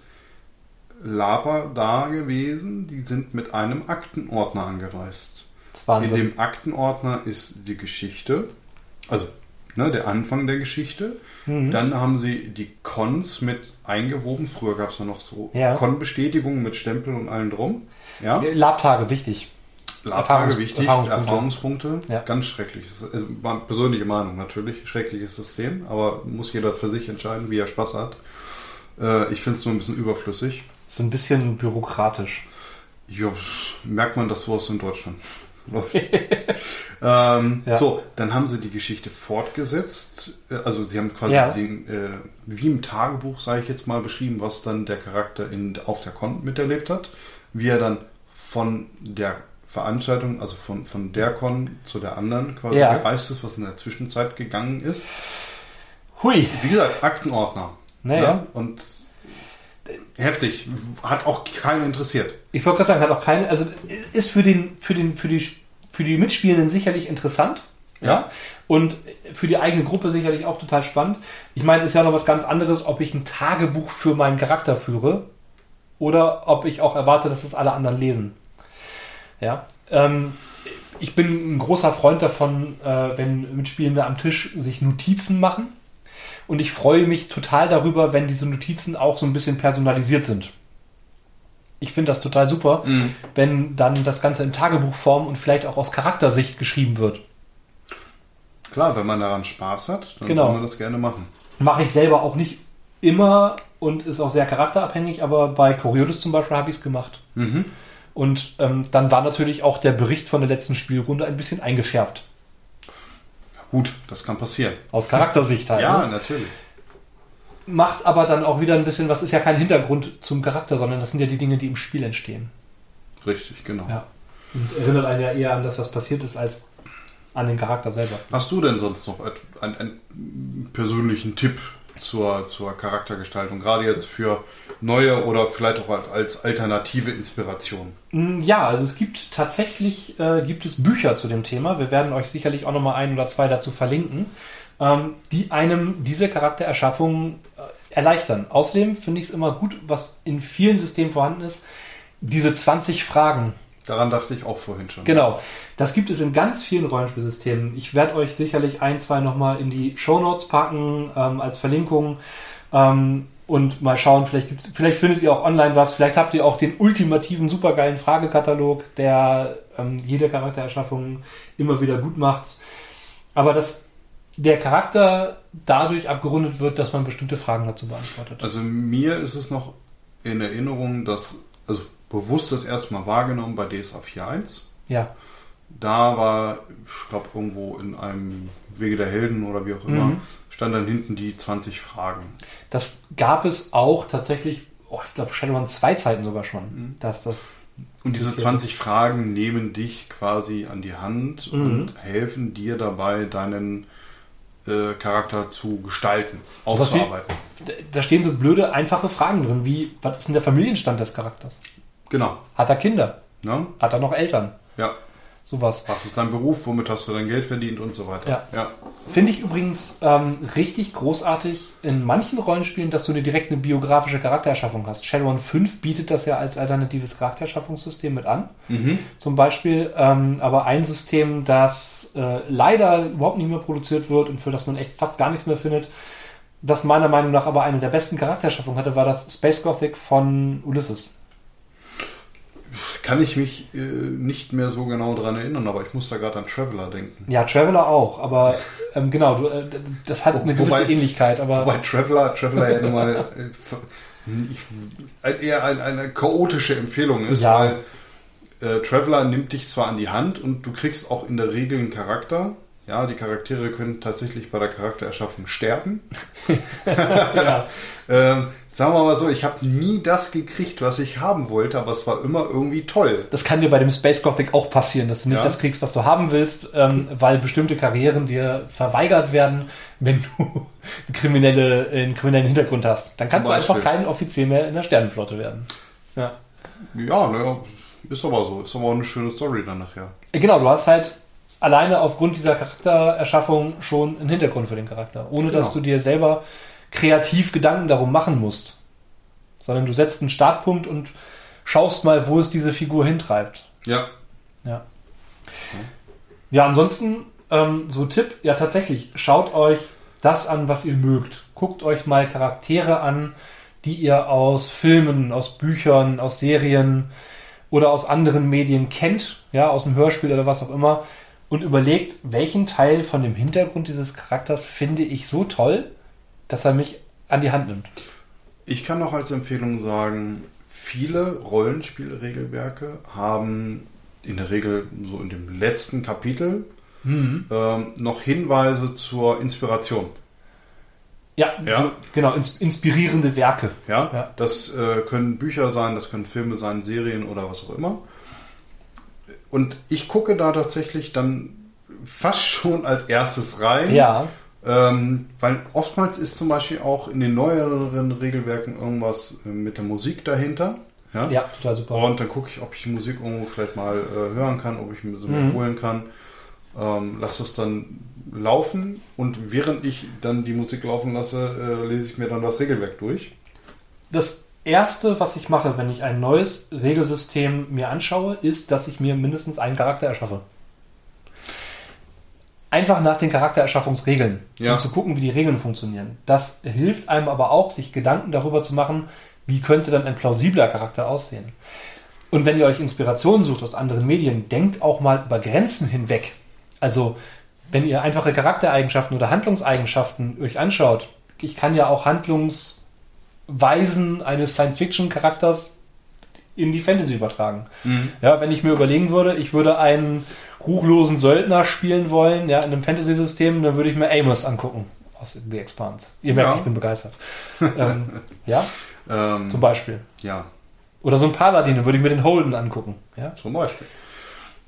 Laber da gewesen, die sind mit einem Aktenordner angereist. In dem Aktenordner ist die Geschichte, also ne, der Anfang der Geschichte. Mhm. Dann haben sie die Cons mit eingewoben. Früher gab es ja noch so ja. Con-Bestätigungen mit Stempel und allem drum. Ja? Labtage, wichtig. Labtage, wichtig. Erfahrungspunkte. Erfahrungspunkte. Ja. Ganz schrecklich. Also, persönliche Meinung natürlich. Schreckliches System. Aber muss jeder für sich entscheiden, wie er Spaß hat. Äh, ich finde es nur ein bisschen überflüssig. So ein bisschen bürokratisch. Ja, merkt man das sowas in Deutschland. ähm, ja. So, dann haben sie die Geschichte fortgesetzt. Äh, also sie haben quasi ja. den, äh, wie im Tagebuch, sage ich jetzt mal, beschrieben, was dann der Charakter in, auf der Con miterlebt hat. Wie er dann von der Veranstaltung, also von, von der Con zu der anderen quasi ja. gereist ist, was in der Zwischenzeit gegangen ist. Hui. Wie gesagt, Aktenordner. Naja. Ja? Und heftig. Hat auch keinen interessiert. Ich wollte gerade sagen, hat auch keinen, also ist für den, für den, für die, für die Mitspielenden sicherlich interessant. Ja. ja. Und für die eigene Gruppe sicherlich auch total spannend. Ich meine, ist ja noch was ganz anderes, ob ich ein Tagebuch für meinen Charakter führe oder ob ich auch erwarte, dass es alle anderen lesen. Ja. Ähm, ich bin ein großer Freund davon, äh, wenn Mitspielende am Tisch sich Notizen machen und ich freue mich total darüber, wenn diese Notizen auch so ein bisschen personalisiert sind. Ich finde das total super, mhm. wenn dann das Ganze in Tagebuchform und vielleicht auch aus Charaktersicht geschrieben wird. Klar, wenn man daran Spaß hat, dann genau. kann man das gerne machen. Mache ich selber auch nicht immer und ist auch sehr charakterabhängig, aber bei Coriolis zum Beispiel habe ich es gemacht. Mhm. Und ähm, dann war natürlich auch der Bericht von der letzten Spielrunde ein bisschen eingefärbt. Gut, das kann passieren. Aus Charaktersicht halt. Ja, ne? natürlich. Macht aber dann auch wieder ein bisschen, was ist ja kein Hintergrund zum Charakter, sondern das sind ja die Dinge, die im Spiel entstehen. Richtig, genau. Ja. Und erinnert einen ja eher an das, was passiert ist, als an den Charakter selber. Hast du denn sonst noch einen, einen persönlichen Tipp zur, zur Charaktergestaltung, gerade jetzt für neue oder vielleicht auch als alternative Inspiration? Mm, ja, also es gibt tatsächlich äh, gibt es Bücher zu dem Thema. Wir werden euch sicherlich auch noch mal ein oder zwei dazu verlinken, ähm, die einem diese Charaktererschaffung äh, erleichtern. Außerdem finde ich es immer gut, was in vielen Systemen vorhanden ist, diese 20 Fragen Daran dachte ich auch vorhin schon. Genau. Das gibt es in ganz vielen Rollenspielsystemen. Ich werde euch sicherlich ein, zwei nochmal in die Show Notes packen, ähm, als Verlinkung. Ähm, und mal schauen, vielleicht, gibt's, vielleicht findet ihr auch online was. Vielleicht habt ihr auch den ultimativen, supergeilen Fragekatalog, der ähm, jede Charaktererschaffung immer wieder gut macht. Aber dass der Charakter dadurch abgerundet wird, dass man bestimmte Fragen dazu beantwortet. Also mir ist es noch in Erinnerung, dass, also bewusst das erste Mal wahrgenommen bei DSA 4.1. Ja. Da war, ich glaube, irgendwo in einem Wege der Helden oder wie auch immer, mhm. stand dann hinten die 20 Fragen. Das gab es auch tatsächlich, oh, ich glaube, Shadowrun zwei Zeiten sogar schon, mhm. dass das. Und diese 20 Fragen nehmen dich quasi an die Hand mhm. und helfen dir dabei, deinen äh, Charakter zu gestalten, auszuarbeiten. Wie, da stehen so blöde, einfache Fragen drin, wie, was ist denn der Familienstand des Charakters? Genau. Hat er Kinder? Ja. Hat er noch Eltern? Ja. Sowas. Was ist dein Beruf? Womit hast du dein Geld verdient und so weiter? Ja. ja. Finde ich übrigens ähm, richtig großartig in manchen Rollenspielen, dass du eine direkt eine biografische Charaktererschaffung hast. Shadowrun 5 bietet das ja als alternatives Charaktererschaffungssystem mit an. Mhm. Zum Beispiel, ähm, aber ein System, das äh, leider überhaupt nicht mehr produziert wird und für das man echt fast gar nichts mehr findet, das meiner Meinung nach aber eine der besten Charaktererschaffungen hatte, war das Space Gothic von Ulysses kann ich mich äh, nicht mehr so genau daran erinnern, aber ich muss da gerade an Traveler denken. Ja, Traveler auch, aber ähm, genau, du, äh, das hat eine gewisse wobei, Ähnlichkeit. Aber wobei Traveler, Traveler ja nun mal äh, eher eine, eine, chaotische Empfehlung ist, ja. weil äh, Traveler nimmt dich zwar an die Hand und du kriegst auch in der Regel einen Charakter, Ja, die Charaktere können tatsächlich bei der Charaktererschaffung sterben. ja. Ähm, sagen wir mal so, ich habe nie das gekriegt, was ich haben wollte, aber es war immer irgendwie toll. Das kann dir bei dem Space Gothic auch passieren, dass du nicht Ja. das kriegst, was du haben willst, ähm, weil bestimmte Karrieren dir verweigert werden, wenn du eine kriminelle, einen kriminellen Hintergrund hast. Dann kannst du einfach kein Offizier mehr in der Sternenflotte werden. Ja. Ja, naja, ist aber so. Ist aber auch eine schöne Story dann nachher. Genau, du hast halt alleine aufgrund dieser Charaktererschaffung schon einen Hintergrund für den Charakter, ohne dass Genau. du dir selber kreativ Gedanken darum machen musst. Sondern du setzt einen Startpunkt und schaust mal, wo es diese Figur hintreibt. Ja. Ja. Ja, ansonsten, ähm, so Tipp, ja tatsächlich, schaut euch das an, was ihr mögt. Guckt euch mal Charaktere an, die ihr aus Filmen, aus Büchern, aus Serien oder aus anderen Medien kennt, ja, aus dem Hörspiel oder was auch immer, und überlegt, welchen Teil von dem Hintergrund dieses Charakters finde ich so toll, dass er mich an die Hand nimmt. Ich kann noch als Empfehlung sagen, viele Rollenspielregelwerke haben in der Regel so in dem letzten Kapitel ähm, noch Hinweise zur Inspiration. Ja, Ja. So, genau, ins, inspirierende Werke. Ja, Ja. das äh, können Bücher sein, das können Filme sein, Serien oder was auch immer. Und ich gucke da tatsächlich dann fast schon als erstes rein. Ja, Ähm, weil oftmals ist zum Beispiel auch in den neueren Regelwerken irgendwas äh, mit der Musik dahinter. Ja. ja, total super. Und dann gucke ich, ob ich die Musik irgendwo vielleicht mal äh, hören kann, ob ich mir so Mhm. holen kann. Ähm, lass das dann laufen und während ich dann die Musik laufen lasse, äh, lese ich mir dann das Regelwerk durch. Das erste, was ich mache, wenn ich ein neues Regelsystem mir anschaue, ist, dass ich mir mindestens einen Charakter erschaffe. Einfach nach den Charaktererschaffungsregeln, Ja. um zu gucken, wie die Regeln funktionieren. Das hilft einem aber auch, sich Gedanken darüber zu machen, wie könnte dann ein plausibler Charakter aussehen. Und wenn ihr euch Inspirationen sucht aus anderen Medien, denkt auch mal über Grenzen hinweg. Also, wenn ihr einfache Charaktereigenschaften oder Handlungseigenschaften euch anschaut, ich kann ja auch Handlungsweisen eines Science-Fiction-Charakters in die Fantasy übertragen. Ja, wenn ich mir überlegen würde, ich würde einen ruchlosen Söldner spielen wollen, ja, in einem Fantasy-System, dann würde ich mir Amos angucken aus The Expanse. Ihr merkt, Ja. ich bin begeistert. ähm, ja, Ähm, zum Beispiel. ja, Oder so ein Paladin, dann würde ich mir den Holden angucken. Ja, zum Beispiel.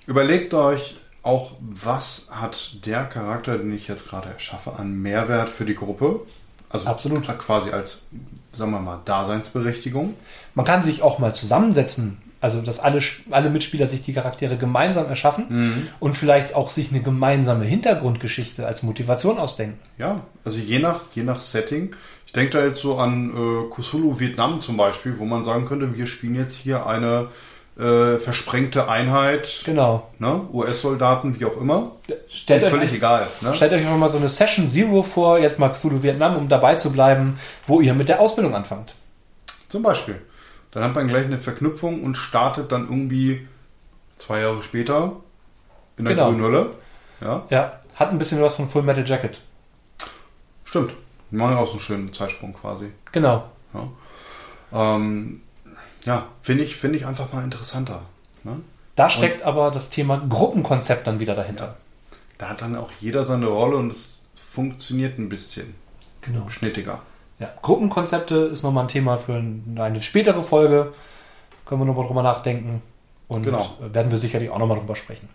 Überlegt euch auch, was hat der Charakter, den ich jetzt gerade erschaffe, an Mehrwert für die Gruppe? Also Absolut. quasi als, sagen wir mal, Daseinsberechtigung. Man kann sich auch mal zusammensetzen, also dass alle, alle Mitspieler sich die Charaktere gemeinsam erschaffen und vielleicht auch sich eine gemeinsame Hintergrundgeschichte als Motivation ausdenken. Ja, also je nach, je nach Setting. Ich denke da jetzt so an äh, Kusulu Vietnam zum Beispiel, wo man sagen könnte, wir spielen jetzt hier eine äh, versprengte Einheit, Genau. ne? US-Soldaten, wie auch immer. Stellt euch, Völlig egal. Ne? stellt euch einfach mal so eine Session Zero vor, jetzt mal Cthulhu Vietnam, um dabei zu bleiben, wo ihr mit der Ausbildung anfangt. Zum Beispiel. Dann hat man gleich eine Verknüpfung und startet dann irgendwie zwei Jahre später in der Genau. grünen Hölle. Ja, Ja, hat ein bisschen was von Full Metal Jacket. stimmt. Wir machen auch so einen schönen Zeitsprung quasi. Genau. Ja, ähm, ja finde ich, finde ich einfach mal interessanter. Ne? Da steckt aber das Thema Gruppenkonzept dann wieder dahinter. Da hat dann auch jeder seine Rolle und es funktioniert ein bisschen Genau. schnittiger. Ja, Gruppenkonzepte ist nochmal ein Thema für eine spätere Folge. Können wir nochmal drüber nachdenken. Und Genau. werden wir sicherlich auch nochmal drüber sprechen.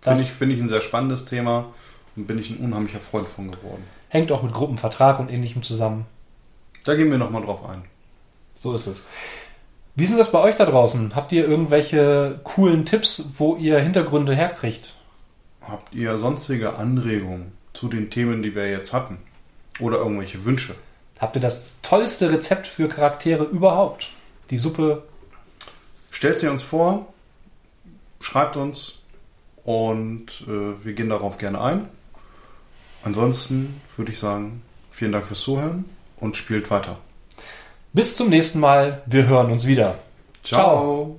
Finde ich, finde ich ein sehr spannendes Thema und bin ich ein unheimlicher Freund von geworden. hängt auch mit Gruppenvertrag und ähnlichem zusammen. Da gehen wir nochmal drauf ein. So ist es. Wie ist denn das bei euch da draußen? Habt ihr irgendwelche coolen Tipps, wo ihr Hintergründe herkriegt? Habt ihr sonstige Anregungen zu den Themen, die wir jetzt hatten? Oder irgendwelche Wünsche? Habt ihr das tollste Rezept für Charaktere überhaupt? Die Suppe. Stellt sie uns vor, schreibt uns und äh, wir gehen darauf gerne ein. Ansonsten würde ich sagen, vielen Dank fürs Zuhören und spielt weiter. Bis zum nächsten Mal. Wir hören uns wieder. Ciao.